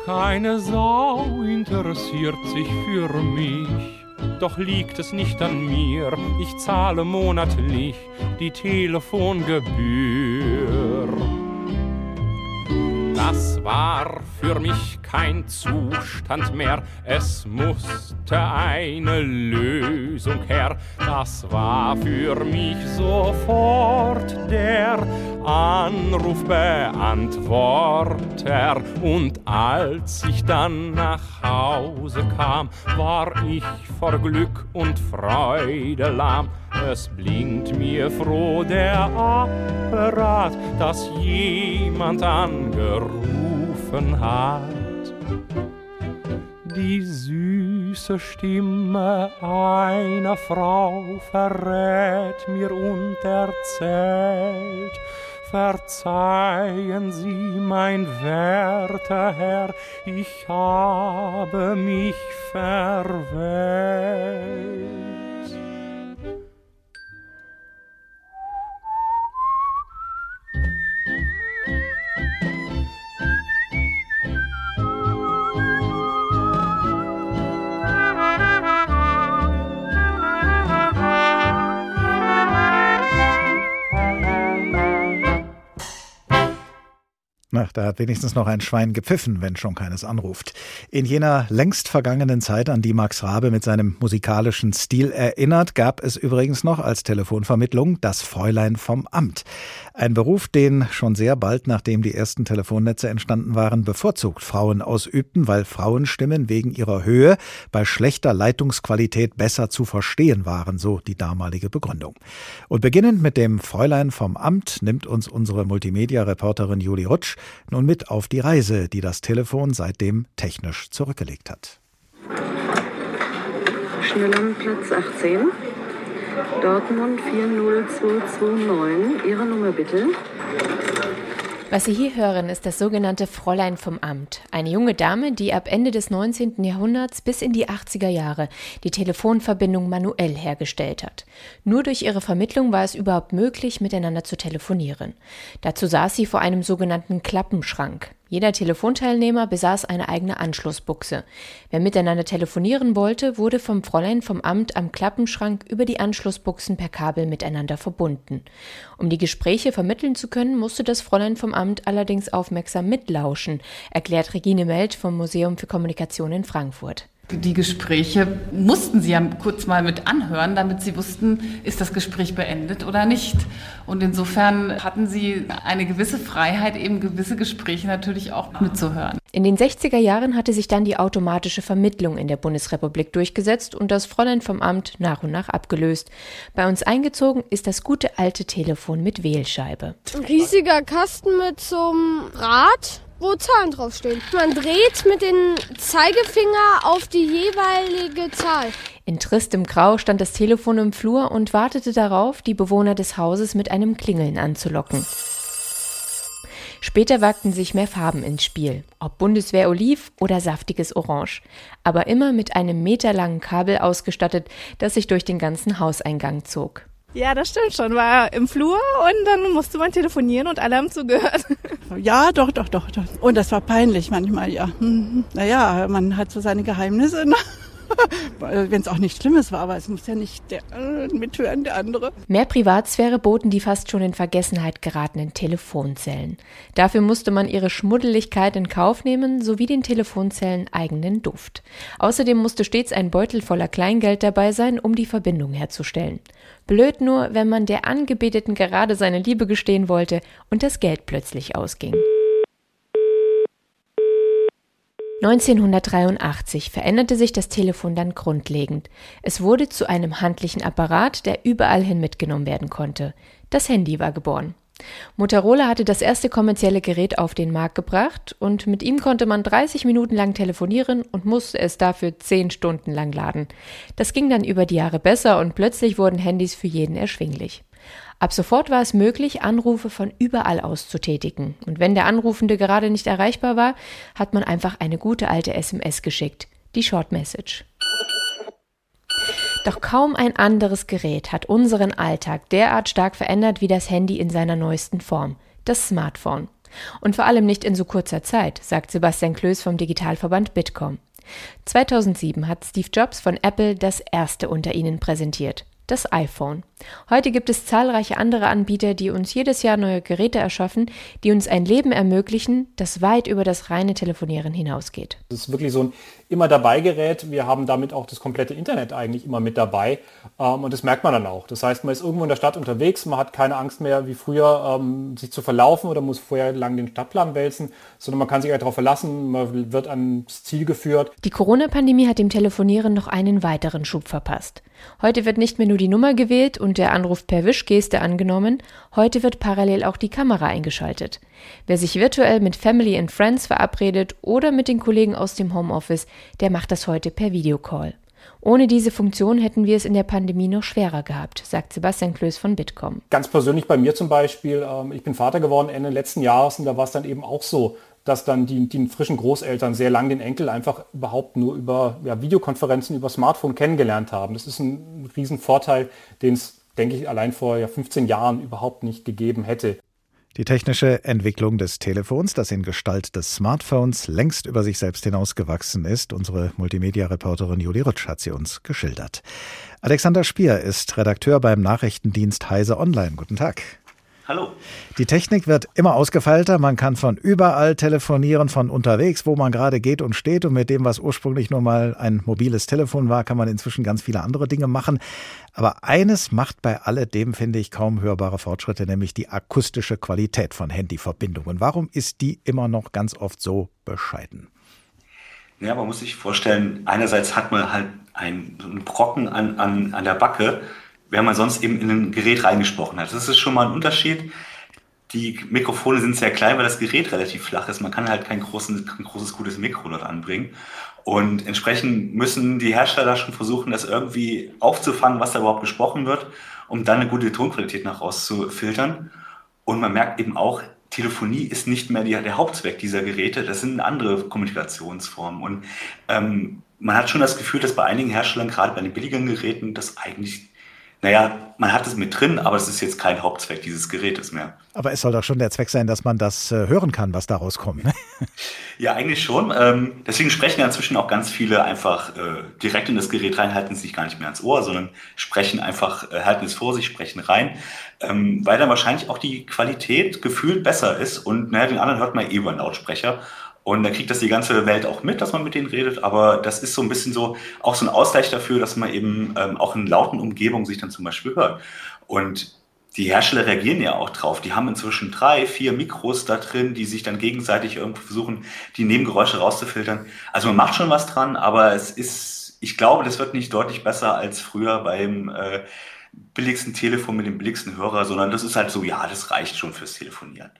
keine Sau interessiert sich für mich. Doch liegt es nicht an mir, ich zahle monatlich die Telefongebühr. Das war für mich kein Zustand mehr, es musste eine Lösung her. Das war für mich sofort der Anrufbeantworter. Und als ich dann nach Hause kam, war ich vor Glück und Freude lahm. Es blinkt mir froh der Apparat, dass jemand angerufen hat. Die süße Stimme einer Frau verrät mir und erzählt, Verzeihen Sie, mein werter Herr, ich habe mich verwählt. Na, da hat wenigstens noch ein Schwein gepfiffen, wenn schon keines anruft. In jener längst vergangenen Zeit, an die Max Rabe mit seinem musikalischen Stil erinnert, gab es übrigens noch als Telefonvermittlung das Fräulein vom Amt. Ein Beruf, den schon sehr bald, nachdem die ersten Telefonnetze entstanden waren, bevorzugt Frauen ausübten, weil Frauenstimmen wegen ihrer Höhe bei schlechter Leitungsqualität besser zu verstehen waren, so die damalige Begründung. Und beginnend mit dem Fräulein vom Amt nimmt uns unsere Multimedia-Reporterin Juli Rutsch nun mit auf die Reise, die das Telefon seitdem technisch zurückgelegt hat. Schnellandplatz 18. Dortmund 40229. Ihre Nummer bitte. Was Sie hier hören, ist das sogenannte Fräulein vom Amt. Eine junge Dame, die ab Ende des 19. Jahrhunderts bis in die 80er Jahre die Telefonverbindung manuell hergestellt hat. Nur durch ihre Vermittlung war es überhaupt möglich, miteinander zu telefonieren. Dazu saß sie vor einem sogenannten Klappenschrank. Jeder Telefonteilnehmer besaß eine eigene Anschlussbuchse. Wer miteinander telefonieren wollte, wurde vom Fräulein vom Amt am Klappenschrank über die Anschlussbuchsen per Kabel miteinander verbunden. Um die Gespräche vermitteln zu können, musste das Fräulein vom Amt allerdings aufmerksam mitlauschen, erklärt Regine Meld vom Museum für Kommunikation in Frankfurt. Die Gespräche mussten Sie ja kurz mal mit anhören, damit Sie wussten, ist das Gespräch beendet oder nicht. Und insofern hatten Sie eine gewisse Freiheit, eben gewisse Gespräche natürlich auch mitzuhören. In den 60er Jahren hatte sich dann die automatische Vermittlung in der Bundesrepublik durchgesetzt und das Fräulein vom Amt nach und nach abgelöst. Bei uns eingezogen ist das gute alte Telefon mit Wählscheibe. Ein riesiger Kasten mit so einem Rad wo Zahlen draufstehen. Man dreht mit dem Zeigefinger auf die jeweilige Zahl. In tristem Grau stand das Telefon im Flur und wartete darauf, die Bewohner des Hauses mit einem Klingeln anzulocken. Später wagten sich mehr Farben ins Spiel, ob Bundeswehr Oliv oder saftiges Orange, aber immer mit einem meterlangen Kabel ausgestattet, das sich durch den ganzen Hauseingang zog. Ja, das stimmt schon. War im Flur und dann musste man telefonieren und alle haben zugehört. Ja, doch, doch, doch, doch. Und das war peinlich manchmal, ja. Mhm. Naja, man hat so seine Geheimnisse. Wenn es auch nicht Schlimmes war, aber es muss ja nicht der äh, mithören, der andere. Mehr Privatsphäre boten die fast schon in Vergessenheit geratenen Telefonzellen. Dafür musste man ihre Schmuddeligkeit in Kauf nehmen, sowie den Telefonzellen eigenen Duft. Außerdem musste stets ein Beutel voller Kleingeld dabei sein, um die Verbindung herzustellen. Blöd nur, wenn man der Angebeteten gerade seine Liebe gestehen wollte und das Geld plötzlich ausging. 1983 veränderte sich das Telefon dann grundlegend. Es wurde zu einem handlichen Apparat, der überall hin mitgenommen werden konnte. Das Handy war geboren. Motorola hatte das erste kommerzielle Gerät auf den Markt gebracht und mit ihm konnte man 30 Minuten lang telefonieren und musste es dafür 10 Stunden lang laden. Das ging dann über die Jahre besser und plötzlich wurden Handys für jeden erschwinglich. Ab sofort war es möglich, Anrufe von überall aus zu tätigen. Und wenn der Anrufende gerade nicht erreichbar war, hat man einfach eine gute alte SMS geschickt, die Short Message. Doch kaum ein anderes Gerät hat unseren Alltag derart stark verändert wie das Handy in seiner neuesten Form, das Smartphone. Und vor allem nicht in so kurzer Zeit, sagt Sebastian Klöß vom Digitalverband Bitkom. 2007 hat Steve Jobs von Apple das erste unter ihnen präsentiert das iPhone. Heute gibt es zahlreiche andere Anbieter, die uns jedes Jahr neue Geräte erschaffen, die uns ein Leben ermöglichen, das weit über das reine Telefonieren hinausgeht. Das ist wirklich so ein immer dabei Gerät. Wir haben damit auch das komplette Internet eigentlich immer mit dabei. Ähm, und das merkt man dann auch. Das heißt, man ist irgendwo in der Stadt unterwegs, man hat keine Angst mehr wie früher, ähm, sich zu verlaufen oder muss vorher lang den Stadtplan wälzen, sondern man kann sich darauf verlassen, man wird ans Ziel geführt. Die Corona-Pandemie hat dem Telefonieren noch einen weiteren Schub verpasst. Heute wird nicht mehr nur die Nummer gewählt und der Anruf per Wischgeste angenommen, heute wird parallel auch die Kamera eingeschaltet. Wer sich virtuell mit Family and Friends verabredet oder mit den Kollegen aus dem Homeoffice, der macht das heute per Videocall. Ohne diese Funktion hätten wir es in der Pandemie noch schwerer gehabt, sagt Sebastian Klöß von Bitkom. Ganz persönlich bei mir zum Beispiel, ähm, ich bin Vater geworden Ende letzten Jahres und da war es dann eben auch so, dass dann die, die frischen Großeltern sehr lang den Enkel einfach überhaupt nur über ja, Videokonferenzen, über Smartphone kennengelernt haben. Das ist ein Riesenvorteil, den es, denke ich, allein vor ja, 15 Jahren überhaupt nicht gegeben hätte. Die technische Entwicklung des Telefons, das in Gestalt des Smartphones längst über sich selbst hinausgewachsen ist, unsere Multimedia-Reporterin Juli Rutsch hat sie uns geschildert. Alexander Spier ist Redakteur beim Nachrichtendienst Heise Online. Guten Tag. Hallo. Die Technik wird immer ausgefeilter. Man kann von überall telefonieren, von unterwegs, wo man gerade geht und steht. Und mit dem, was ursprünglich nur mal ein mobiles Telefon war, kann man inzwischen ganz viele andere Dinge machen. Aber eines macht bei alledem, finde ich, kaum hörbare Fortschritte, nämlich die akustische Qualität von Handyverbindungen. Warum ist die immer noch ganz oft so bescheiden? Ja, man muss sich vorstellen, einerseits hat man halt einen Brocken an, an, an der Backe, wenn man sonst eben in ein Gerät reingesprochen hat. Das ist schon mal ein Unterschied. Die Mikrofone sind sehr klein, weil das Gerät relativ flach ist. Man kann halt kein, großen, kein großes, gutes Mikro dort anbringen. Und entsprechend müssen die Hersteller schon versuchen, das irgendwie aufzufangen, was da überhaupt gesprochen wird, um dann eine gute Tonqualität nach rauszufiltern. Und man merkt eben auch, Telefonie ist nicht mehr die, der Hauptzweck dieser Geräte, das sind andere Kommunikationsformen. Und ähm, man hat schon das Gefühl, dass bei einigen Herstellern, gerade bei den billigen Geräten, das eigentlich naja, man hat es mit drin, aber es ist jetzt kein Hauptzweck dieses Gerätes mehr. Aber es soll doch schon der Zweck sein, dass man das äh, hören kann, was daraus kommt. Ne? ja, eigentlich schon. Ähm, deswegen sprechen ja inzwischen auch ganz viele einfach äh, direkt in das Gerät rein, halten sich gar nicht mehr ans Ohr, sondern sprechen einfach, äh, halten es vor sich, sprechen rein, ähm, weil dann wahrscheinlich auch die Qualität gefühlt besser ist und naja, den anderen hört man eh über einen Lautsprecher. Und dann kriegt das die ganze Welt auch mit, dass man mit denen redet. Aber das ist so ein bisschen so auch so ein Ausgleich dafür, dass man eben ähm, auch in lauten Umgebungen sich dann zum Beispiel hört. Und die Hersteller reagieren ja auch drauf. Die haben inzwischen drei, vier Mikros da drin, die sich dann gegenseitig irgendwie versuchen, die Nebengeräusche rauszufiltern. Also man macht schon was dran, aber es ist, ich glaube, das wird nicht deutlich besser als früher beim äh, billigsten Telefon mit dem billigsten Hörer, sondern das ist halt so, ja, das reicht schon fürs Telefonieren.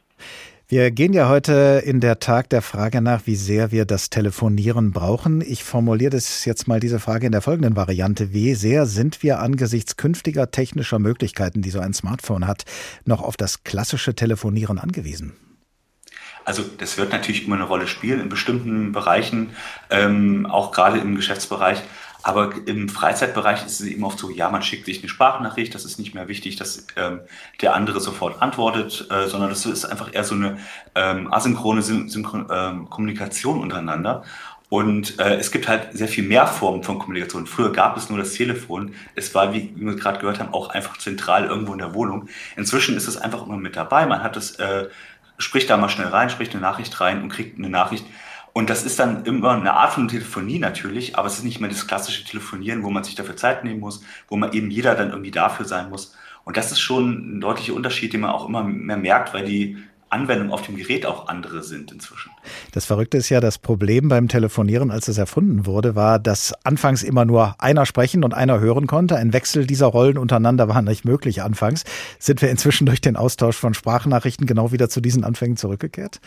Wir gehen ja heute in der Tag der Frage nach, wie sehr wir das Telefonieren brauchen. Ich formuliere das jetzt mal diese Frage in der folgenden Variante. Wie sehr sind wir angesichts künftiger technischer Möglichkeiten, die so ein Smartphone hat, noch auf das klassische Telefonieren angewiesen? Also das wird natürlich immer eine Rolle spielen in bestimmten Bereichen, ähm, auch gerade im Geschäftsbereich. Aber im Freizeitbereich ist es eben oft so, ja, man schickt sich eine Sprachnachricht, das ist nicht mehr wichtig, dass ähm, der andere sofort antwortet, äh, sondern das ist einfach eher so eine ähm, asynchrone Synchron ähm, Kommunikation untereinander. Und äh, es gibt halt sehr viel mehr Formen von Kommunikation. Früher gab es nur das Telefon. Es war, wie wir gerade gehört haben, auch einfach zentral irgendwo in der Wohnung. Inzwischen ist es einfach immer mit dabei. Man hat es, äh, spricht da mal schnell rein, spricht eine Nachricht rein und kriegt eine Nachricht und das ist dann immer eine Art von Telefonie natürlich, aber es ist nicht mehr das klassische Telefonieren, wo man sich dafür Zeit nehmen muss, wo man eben jeder dann irgendwie dafür sein muss. Und das ist schon ein deutlicher Unterschied, den man auch immer mehr merkt, weil die Anwendungen auf dem Gerät auch andere sind inzwischen. Das Verrückte ist ja, das Problem beim Telefonieren, als es erfunden wurde, war, dass anfangs immer nur einer sprechen und einer hören konnte. Ein Wechsel dieser Rollen untereinander war nicht möglich anfangs. Sind wir inzwischen durch den Austausch von Sprachnachrichten genau wieder zu diesen Anfängen zurückgekehrt?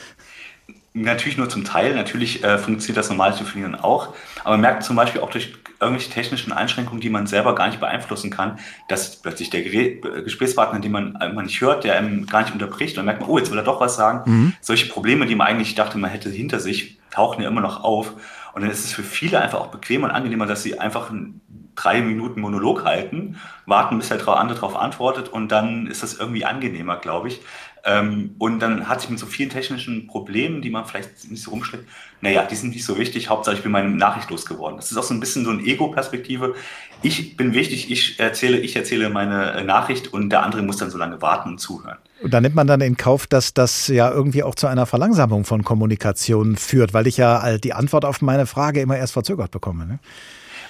Natürlich nur zum Teil. Natürlich äh, funktioniert das normale Telefonieren auch. Aber man merkt zum Beispiel auch durch irgendwelche technischen Einschränkungen, die man selber gar nicht beeinflussen kann, dass plötzlich der äh, Gesprächspartner, den man, man nicht hört, der einem gar nicht unterbricht, dann merkt man, oh, jetzt will er doch was sagen. Mhm. Solche Probleme, die man eigentlich dachte, man hätte hinter sich, tauchen ja immer noch auf. Und dann ist es für viele einfach auch bequemer und angenehmer, dass sie einfach einen drei Minuten Monolog halten, warten, bis der andere darauf antwortet und dann ist das irgendwie angenehmer, glaube ich. Ähm, und dann hat sich mit so vielen technischen Problemen, die man vielleicht nicht so rumschlägt, naja, die sind nicht so wichtig, Hauptsache ich bin meine Nachricht losgeworden. Das ist auch so ein bisschen so eine Ego-Perspektive. Ich bin wichtig, ich erzähle, ich erzähle meine äh, Nachricht und der andere muss dann so lange warten und zuhören. Und da nimmt man dann in Kauf, dass das ja irgendwie auch zu einer Verlangsamung von Kommunikation führt, weil ich ja die Antwort auf meine Frage immer erst verzögert bekomme. Ne?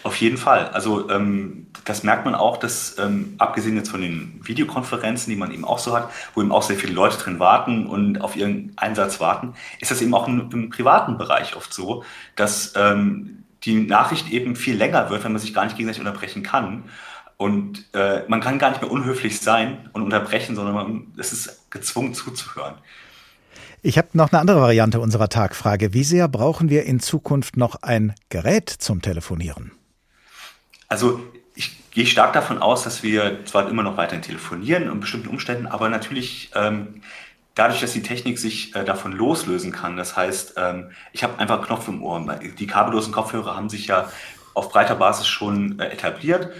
Auf jeden Fall. Also ähm, das merkt man auch, dass ähm, abgesehen jetzt von den Videokonferenzen, die man eben auch so hat, wo eben auch sehr viele Leute drin warten und auf ihren Einsatz warten, ist das eben auch im, im privaten Bereich oft so, dass ähm, die Nachricht eben viel länger wird, wenn man sich gar nicht gegenseitig unterbrechen kann. Und äh, man kann gar nicht mehr unhöflich sein und unterbrechen, sondern man, es ist gezwungen zuzuhören. Ich habe noch eine andere Variante unserer Tagfrage. Wie sehr brauchen wir in Zukunft noch ein Gerät zum Telefonieren? Also ich gehe stark davon aus, dass wir zwar immer noch weiterhin telefonieren in bestimmten Umständen, aber natürlich ähm, dadurch, dass die Technik sich äh, davon loslösen kann. Das heißt, ähm, ich habe einfach Knopf im Ohr. Die kabellosen Kopfhörer haben sich ja auf breiter Basis schon äh, etabliert.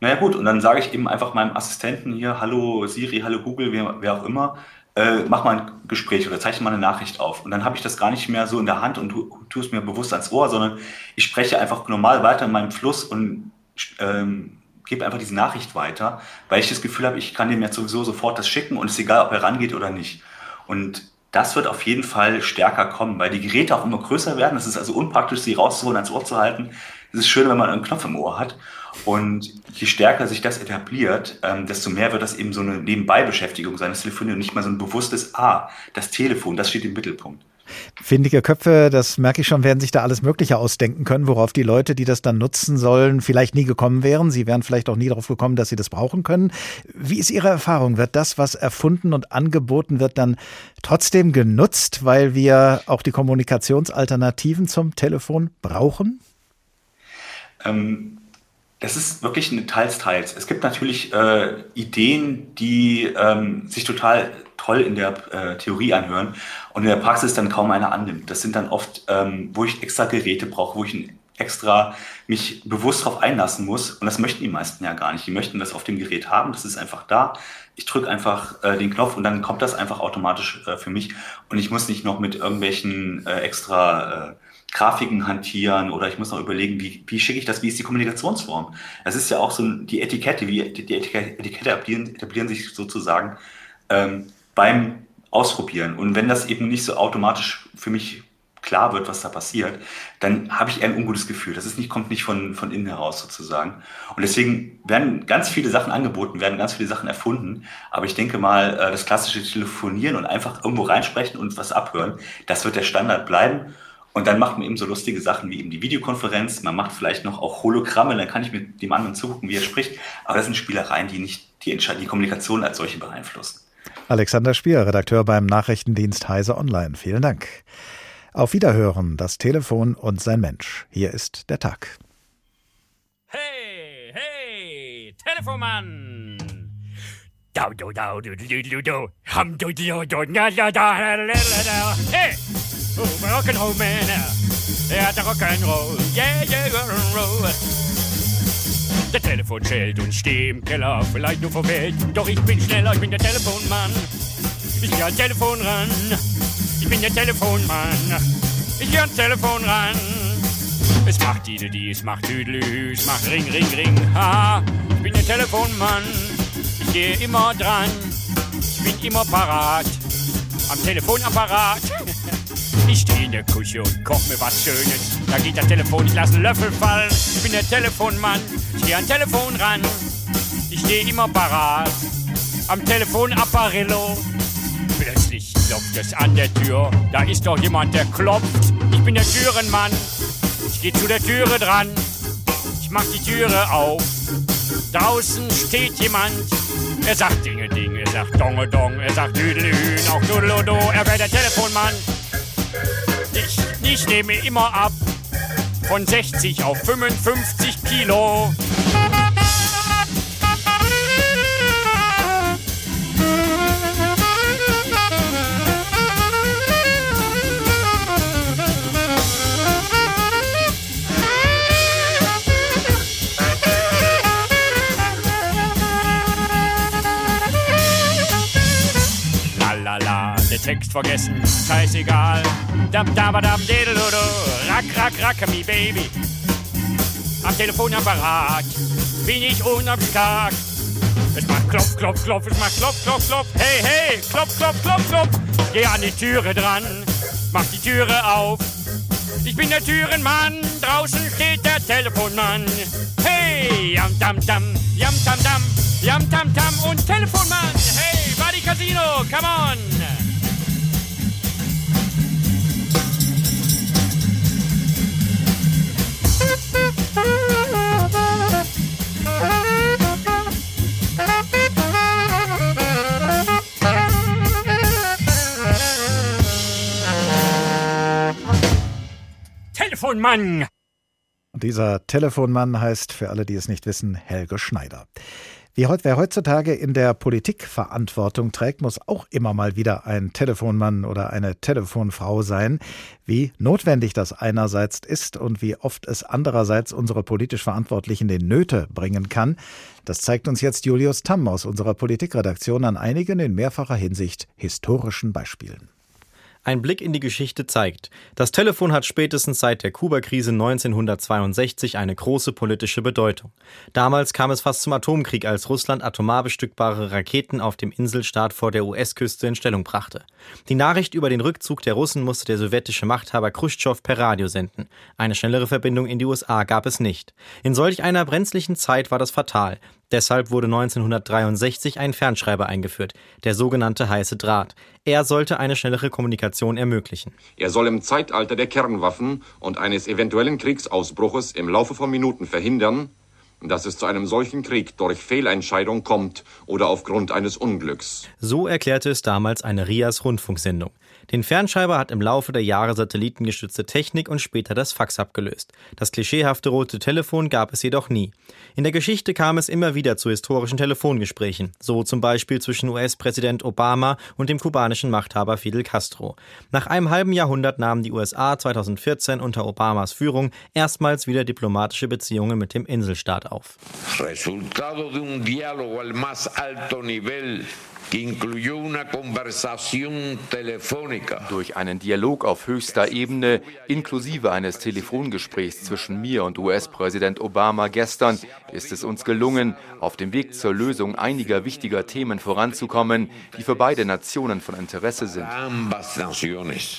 Naja gut, und dann sage ich eben einfach meinem Assistenten hier, hallo Siri, hallo Google, wer, wer auch immer, äh, mach mal ein Gespräch oder zeichne mal eine Nachricht auf. Und dann habe ich das gar nicht mehr so in der Hand und tu, tu es mir bewusst ans Ohr, sondern ich spreche einfach normal weiter in meinem Fluss und ähm, gebe einfach diese Nachricht weiter, weil ich das Gefühl habe, ich kann dem jetzt sowieso sofort das schicken und es ist egal, ob er rangeht oder nicht. Und das wird auf jeden Fall stärker kommen, weil die Geräte auch immer größer werden. Es ist also unpraktisch, sie rauszuholen, ans Ohr zu halten. Es ist schön, wenn man einen Knopf im Ohr hat. Und je stärker sich das etabliert, ähm, desto mehr wird das eben so eine Nebenbeibeschäftigung sein, das Telefonieren nicht mal so ein bewusstes, ah, das Telefon, das steht im Mittelpunkt. Findige Köpfe, das merke ich schon, werden sich da alles Mögliche ausdenken können, worauf die Leute, die das dann nutzen sollen, vielleicht nie gekommen wären. Sie wären vielleicht auch nie darauf gekommen, dass sie das brauchen können. Wie ist Ihre Erfahrung? Wird das, was erfunden und angeboten wird, dann trotzdem genutzt, weil wir auch die Kommunikationsalternativen zum Telefon brauchen? Ähm das ist wirklich eine teils, teils. Es gibt natürlich äh, Ideen, die ähm, sich total toll in der äh, Theorie anhören und in der Praxis dann kaum einer annimmt. Das sind dann oft, ähm, wo ich extra Geräte brauche, wo ich extra mich bewusst darauf einlassen muss. Und das möchten die meisten ja gar nicht. Die möchten das auf dem Gerät haben. Das ist einfach da. Ich drücke einfach äh, den Knopf und dann kommt das einfach automatisch äh, für mich. Und ich muss nicht noch mit irgendwelchen äh, extra äh, Grafiken hantieren oder ich muss noch überlegen, wie, wie schicke ich das, wie ist die Kommunikationsform. Das ist ja auch so die Etikette, wie die, Etikette etablieren, etablieren sich sozusagen ähm, beim Ausprobieren. Und wenn das eben nicht so automatisch für mich klar wird, was da passiert, dann habe ich ein ungutes Gefühl. Das ist nicht, kommt nicht von, von innen heraus sozusagen. Und deswegen werden ganz viele Sachen angeboten, werden ganz viele Sachen erfunden. Aber ich denke mal, äh, das klassische Telefonieren und einfach irgendwo reinsprechen und was abhören, das wird der Standard bleiben. Und dann macht man eben so lustige Sachen wie eben die Videokonferenz. Man macht vielleicht noch auch Hologramme, dann kann ich mit dem anderen zugucken, wie er spricht. Aber das sind Spielereien, die nicht die, die Kommunikation als solche beeinflussen. Alexander Spier, Redakteur beim Nachrichtendienst Heise Online. Vielen Dank. Auf Wiederhören, das Telefon und sein Mensch. Hier ist der Tag. Hey, hey, Telefonmann! Dau, dau, dau, du, du, du, du, hum, du, du, du, na, da, da, hey! Oh, Rock'n'Roll-Man, er hat Rock'n'Roll, yeah, yeah, Rock'n'Roll. Der Telefon schellt und steh im Keller, vielleicht nur vor Welt. Doch ich bin schneller, ich bin der Telefonmann. Ich geh ans Telefon ran, ich bin der Telefonmann. Ich geh ans Telefon ran. Es macht die, die, es macht Düdelü, es macht Ring, Ring, Ring, ha. Ich bin der Telefonmann, ich gehe immer dran. Ich bin immer parat, am Telefonapparat. Ich stehe in der Küche und koch mir was Schönes. Da geht das Telefon, ich lasse einen Löffel fallen. Ich bin der Telefonmann, ich gehe an Telefon ran. Ich stehe immer parat. Am Telefonapparillo. Plötzlich Plötzlich klopft es an der Tür. Da ist doch jemand, der klopft. Ich bin der Türenmann. Ich gehe zu der Türe dran. Ich mach die Türe auf. Draußen steht jemand. Er sagt Dinge, Dinge. Er sagt Donge, Dong. Er sagt Düdelhühn. Auch Dudelodo. Er wäre der Telefonmann. Ich, ich nehme immer ab. Von 60 auf 55 Kilo. Text vergessen, scheißegal. Dab, dab, dab, dedeludu, rack, rack, rack, me baby. Am Telefonapparat bin ich unaufstark. Es macht klopf, klopf, klopf, es macht klopf, klopf, klopf. Hey, hey, klopf, klopf, klopf, klopf. Geh an die Türe dran, mach die Türe auf. Ich bin der Türenmann, draußen steht der Telefonmann. Hey, jam, dam, dam, jam, tam, dam, jam, tam, tam und Telefonmann. Hey, Body Casino, come on. Telefonmann. Dieser Telefonmann heißt für alle, die es nicht wissen, Helge Schneider. Wie heut, wer heutzutage in der Politik Verantwortung trägt, muss auch immer mal wieder ein Telefonmann oder eine Telefonfrau sein. Wie notwendig das einerseits ist und wie oft es andererseits unsere politisch Verantwortlichen in Nöte bringen kann, das zeigt uns jetzt Julius Tamm aus unserer Politikredaktion an einigen in mehrfacher Hinsicht historischen Beispielen. Ein Blick in die Geschichte zeigt, das Telefon hat spätestens seit der Kuba-Krise 1962 eine große politische Bedeutung. Damals kam es fast zum Atomkrieg, als Russland atomar bestückbare Raketen auf dem Inselstaat vor der US-Küste in Stellung brachte. Die Nachricht über den Rückzug der Russen musste der sowjetische Machthaber Khrushchev per Radio senden. Eine schnellere Verbindung in die USA gab es nicht. In solch einer brenzlichen Zeit war das fatal. Deshalb wurde 1963 ein Fernschreiber eingeführt, der sogenannte heiße Draht. Er sollte eine schnellere Kommunikation ermöglichen. Er soll im Zeitalter der Kernwaffen und eines eventuellen Kriegsausbruches im Laufe von Minuten verhindern, dass es zu einem solchen Krieg durch Fehlentscheidung kommt oder aufgrund eines Unglücks. So erklärte es damals eine RIAS Rundfunksendung. Den Fernschreiber hat im Laufe der Jahre satellitengestützte Technik und später das Fax abgelöst. Das klischeehafte rote Telefon gab es jedoch nie. In der Geschichte kam es immer wieder zu historischen Telefongesprächen, so zum Beispiel zwischen US-Präsident Obama und dem kubanischen Machthaber Fidel Castro. Nach einem halben Jahrhundert nahmen die USA 2014 unter Obamas Führung erstmals wieder diplomatische Beziehungen mit dem Inselstaat auf. Resultado de un diálogo al más alto nivel durch einen Dialog auf höchster Ebene, inklusive eines Telefongesprächs zwischen mir und US-Präsident Obama gestern, ist es uns gelungen, auf dem Weg zur Lösung einiger wichtiger Themen voranzukommen, die für beide Nationen von Interesse sind.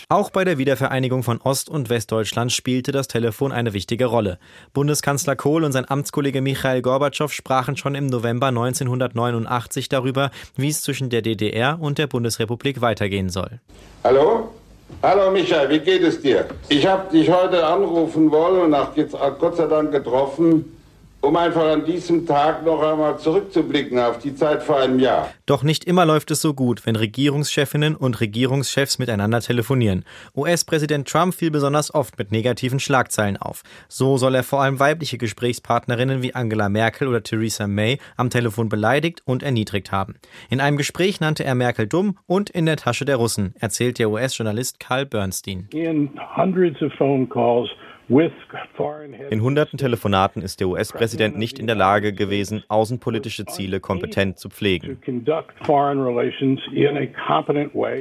Auch bei der Wiedervereinigung von Ost- und Westdeutschland spielte das Telefon eine wichtige Rolle. Bundeskanzler Kohl und sein Amtskollege Michael Gorbatschow sprachen schon im November 1989 darüber, wie es zwischen der DDR und der Bundesrepublik weitergehen soll. Hallo? Hallo Michael, wie geht es dir? Ich habe dich heute anrufen wollen und nach Gott sei Dank getroffen, um einfach an diesem Tag noch einmal zurückzublicken auf die Zeit vor einem Jahr. Doch nicht immer läuft es so gut, wenn Regierungschefinnen und Regierungschefs miteinander telefonieren. US-Präsident Trump fiel besonders oft mit negativen Schlagzeilen auf. So soll er vor allem weibliche Gesprächspartnerinnen wie Angela Merkel oder Theresa May am Telefon beleidigt und erniedrigt haben. In einem Gespräch nannte er Merkel dumm und in der Tasche der Russen, erzählt der US-Journalist Carl Bernstein. In hundreds of phone calls in hunderten Telefonaten ist der US-Präsident nicht in der Lage gewesen, außenpolitische Ziele kompetent zu pflegen.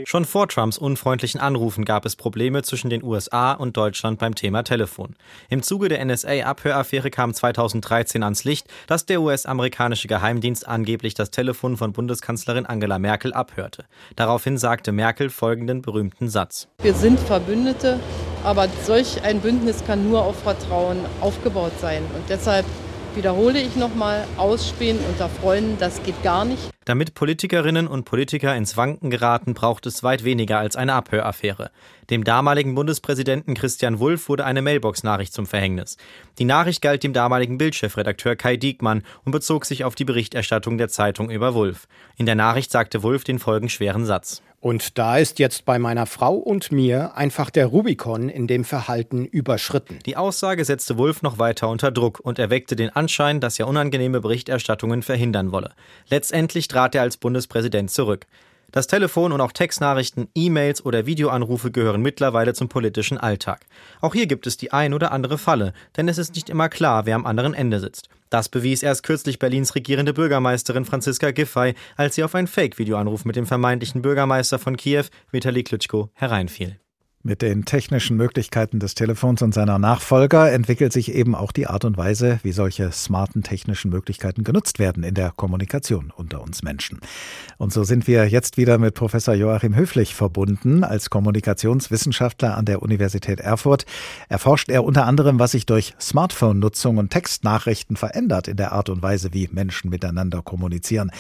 Schon vor Trumps unfreundlichen Anrufen gab es Probleme zwischen den USA und Deutschland beim Thema Telefon. Im Zuge der NSA-Abhöraffäre kam 2013 ans Licht, dass der US-amerikanische Geheimdienst angeblich das Telefon von Bundeskanzlerin Angela Merkel abhörte. Daraufhin sagte Merkel folgenden berühmten Satz. Wir sind Verbündete, aber solch ein Bündnis kann nur auf Vertrauen aufgebaut sein. Und deshalb wiederhole ich nochmal, Ausspähen unter Freunden, das geht gar nicht. Damit Politikerinnen und Politiker ins Wanken geraten, braucht es weit weniger als eine Abhöraffäre. Dem damaligen Bundespräsidenten Christian Wulff wurde eine Mailbox-Nachricht zum Verhängnis. Die Nachricht galt dem damaligen Bildchefredakteur Kai Diekmann und bezog sich auf die Berichterstattung der Zeitung über Wulff. In der Nachricht sagte Wulff den folgenschweren Satz. Und da ist jetzt bei meiner Frau und mir einfach der Rubikon in dem Verhalten überschritten. Die Aussage setzte Wulff noch weiter unter Druck und erweckte den Anschein, dass er unangenehme Berichterstattungen verhindern wolle. Letztendlich trat er als Bundespräsident zurück. Das Telefon und auch Textnachrichten, E-Mails oder Videoanrufe gehören mittlerweile zum politischen Alltag. Auch hier gibt es die ein oder andere Falle, denn es ist nicht immer klar, wer am anderen Ende sitzt. Das bewies erst kürzlich Berlins regierende Bürgermeisterin Franziska Giffey, als sie auf einen Fake-Videoanruf mit dem vermeintlichen Bürgermeister von Kiew, Vitali Klitschko, hereinfiel. Mit den technischen Möglichkeiten des Telefons und seiner Nachfolger entwickelt sich eben auch die Art und Weise, wie solche smarten technischen Möglichkeiten genutzt werden in der Kommunikation unter uns Menschen. Und so sind wir jetzt wieder mit Professor Joachim Höflich verbunden. Als Kommunikationswissenschaftler an der Universität Erfurt erforscht er unter anderem, was sich durch Smartphone-Nutzung und Textnachrichten verändert in der Art und Weise, wie Menschen miteinander kommunizieren.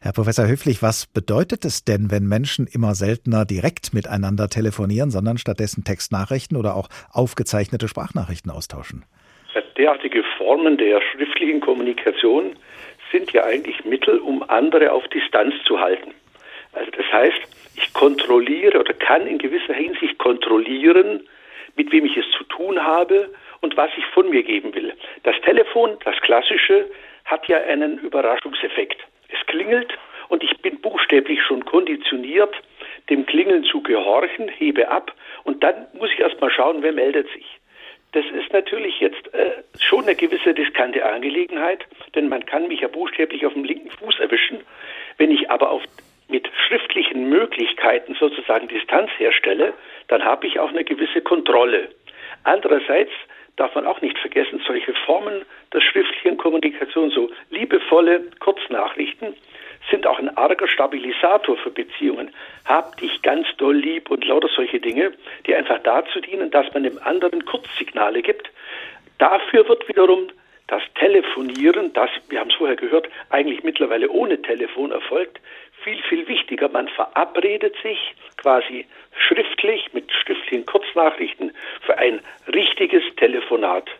Herr Professor Höflich, was bedeutet es denn, wenn Menschen immer seltener direkt miteinander telefonieren, sondern statt stattdessen Textnachrichten oder auch aufgezeichnete Sprachnachrichten austauschen? Derartige Formen der schriftlichen Kommunikation sind ja eigentlich Mittel, um andere auf Distanz zu halten. Also das heißt, ich kontrolliere oder kann in gewisser Hinsicht kontrollieren, mit wem ich es zu tun habe und was ich von mir geben will. Das Telefon, das klassische, hat ja einen Überraschungseffekt. Es klingelt und ich bin buchstäblich schon konditioniert, dem Klingeln zu gehorchen, hebe ab und dann muss ich erst mal schauen, wer meldet sich. Das ist natürlich jetzt äh, schon eine gewisse riskante Angelegenheit, denn man kann mich ja buchstäblich auf dem linken Fuß erwischen. Wenn ich aber auf, mit schriftlichen Möglichkeiten sozusagen Distanz herstelle, dann habe ich auch eine gewisse Kontrolle. Andererseits darf man auch nicht vergessen, solche Formen der schriftlichen Kommunikation, so liebevolle Kurznachrichten, sind auch ein arger Stabilisator für Beziehungen. Hab dich ganz doll lieb und lauter solche Dinge, die einfach dazu dienen, dass man dem anderen Kurzsignale gibt. Dafür wird wiederum das Telefonieren, das, wir haben es vorher gehört, eigentlich mittlerweile ohne Telefon erfolgt, viel, viel wichtiger. Man verabredet sich quasi schriftlich mit schriftlichen Kurznachrichten für ein richtiges Telefonat.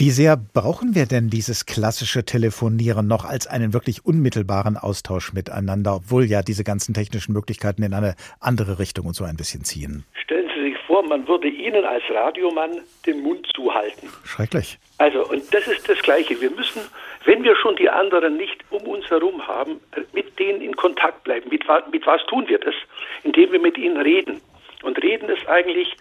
Wie sehr brauchen wir denn dieses klassische Telefonieren noch als einen wirklich unmittelbaren Austausch miteinander, obwohl ja diese ganzen technischen Möglichkeiten in eine andere Richtung und so ein bisschen ziehen? Stellen Sie sich vor, man würde Ihnen als Radiomann den Mund zuhalten. Schrecklich. Also, und das ist das Gleiche. Wir müssen, wenn wir schon die anderen nicht um uns herum haben, mit denen in Kontakt bleiben. Mit, mit was tun wir das? Indem wir mit ihnen reden. Und reden ist eigentlich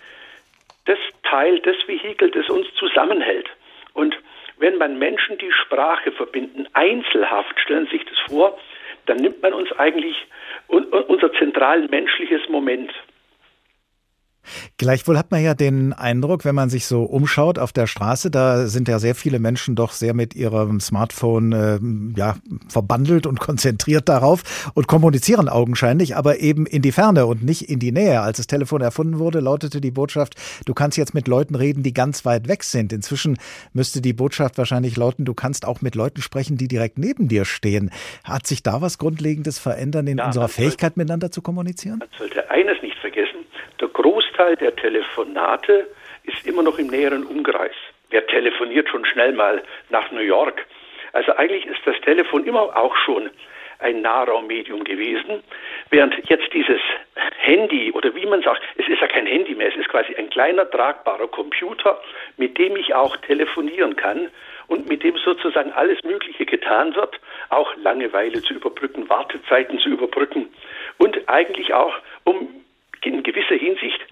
das Teil, das Vehikel, das uns zusammenhält. Und wenn man Menschen die Sprache verbinden, einzelhaft, stellen Sie sich das vor, dann nimmt man uns eigentlich unser zentral menschliches Moment. Gleichwohl hat man ja den Eindruck, wenn man sich so umschaut auf der Straße, da sind ja sehr viele Menschen doch sehr mit ihrem Smartphone äh, ja, verbandelt und konzentriert darauf und kommunizieren augenscheinlich, aber eben in die Ferne und nicht in die Nähe. Als das Telefon erfunden wurde, lautete die Botschaft, du kannst jetzt mit Leuten reden, die ganz weit weg sind. Inzwischen müsste die Botschaft wahrscheinlich lauten, du kannst auch mit Leuten sprechen, die direkt neben dir stehen. Hat sich da was Grundlegendes verändert in ja, unserer Fähigkeit, sollte, miteinander zu kommunizieren? Man sollte eines nicht vergessen, der Großteil der Telefonate ist immer noch im näheren Umkreis. Wer telefoniert schon schnell mal nach New York? Also eigentlich ist das Telefon immer auch schon ein Nahraummedium gewesen, während jetzt dieses Handy oder wie man sagt, es ist ja kein Handy mehr, es ist quasi ein kleiner tragbarer Computer, mit dem ich auch telefonieren kann und mit dem sozusagen alles Mögliche getan wird, auch Langeweile zu überbrücken, Wartezeiten zu überbrücken und eigentlich auch um in gewisser Hinsicht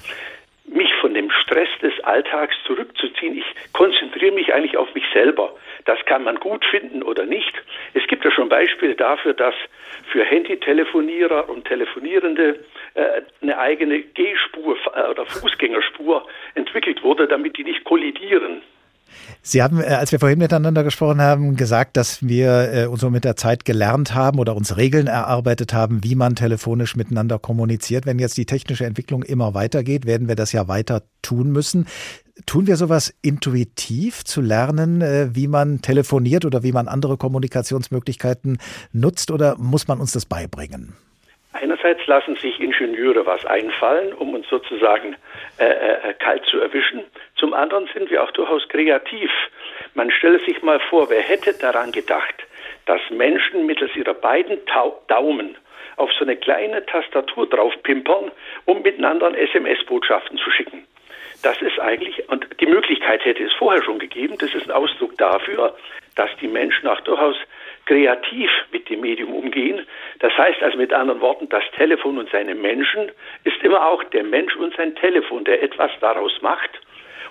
mich von dem Stress des Alltags zurückzuziehen. Ich konzentriere mich eigentlich auf mich selber. Das kann man gut finden oder nicht. Es gibt ja schon Beispiele dafür, dass für Handytelefonierer und Telefonierende äh, eine eigene Gehspur äh, oder Fußgängerspur entwickelt wurde, damit die nicht kollidieren. Sie haben, äh, als wir vorhin miteinander gesprochen haben, gesagt, dass wir äh, uns so mit der Zeit gelernt haben oder uns Regeln erarbeitet haben, wie man telefonisch miteinander kommuniziert. Wenn jetzt die technische Entwicklung immer weitergeht, werden wir das ja weiter tun müssen. Tun wir sowas intuitiv zu lernen, äh, wie man telefoniert oder wie man andere Kommunikationsmöglichkeiten nutzt oder muss man uns das beibringen? Einerseits lassen sich Ingenieure was einfallen, um uns sozusagen äh, äh, kalt zu erwischen. Zum anderen sind wir auch durchaus kreativ. Man stelle sich mal vor, wer hätte daran gedacht, dass Menschen mittels ihrer beiden Daumen auf so eine kleine Tastatur drauf pimpern, um miteinander SMS-Botschaften zu schicken. Das ist eigentlich, und die Möglichkeit hätte es vorher schon gegeben, das ist ein Ausdruck dafür, dass die Menschen auch durchaus kreativ mit dem Medium umgehen. Das heißt also mit anderen Worten, das Telefon und seine Menschen ist immer auch der Mensch und sein Telefon, der etwas daraus macht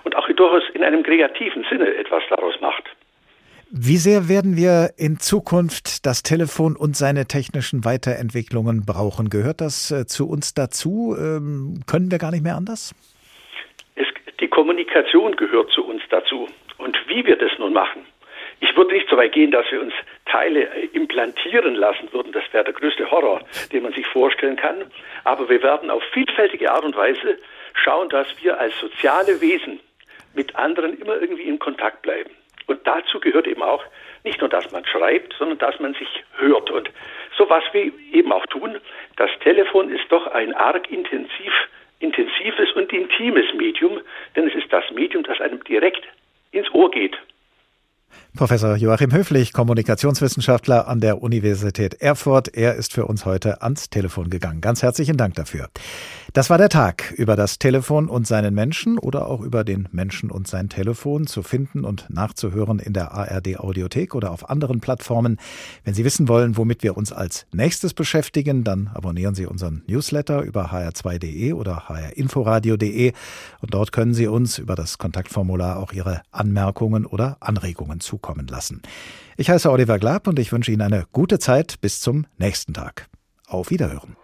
und auch durchaus in einem kreativen Sinne etwas daraus macht. Wie sehr werden wir in Zukunft das Telefon und seine technischen Weiterentwicklungen brauchen? Gehört das äh, zu uns dazu? Ähm, können wir gar nicht mehr anders? Es, die Kommunikation gehört zu uns dazu. Und wie wir das nun machen, ich würde nicht so weit gehen, dass wir uns Teile äh, implantieren lassen würden. Das wäre der größte Horror, den man sich vorstellen kann. Aber wir werden auf vielfältige Art und Weise schauen, dass wir als soziale Wesen mit anderen immer irgendwie in Kontakt bleiben. Und dazu gehört eben auch nicht nur, dass man schreibt, sondern dass man sich hört. Und so was wir eben auch tun, das Telefon ist doch ein arg intensiv, intensives und intimes Medium, denn es ist das Medium, das einem direkt ins Ohr geht. Professor Joachim Höflich, Kommunikationswissenschaftler an der Universität Erfurt. Er ist für uns heute ans Telefon gegangen. Ganz herzlichen Dank dafür. Das war der Tag über das Telefon und seinen Menschen oder auch über den Menschen und sein Telefon zu finden und nachzuhören in der ARD Audiothek oder auf anderen Plattformen. Wenn Sie wissen wollen, womit wir uns als nächstes beschäftigen, dann abonnieren Sie unseren Newsletter über hr2.de oder hrinforadio.de und dort können Sie uns über das Kontaktformular auch Ihre Anmerkungen oder Anregungen zukommen lassen. Ich heiße Oliver Glab und ich wünsche Ihnen eine gute Zeit bis zum nächsten Tag. Auf Wiederhören.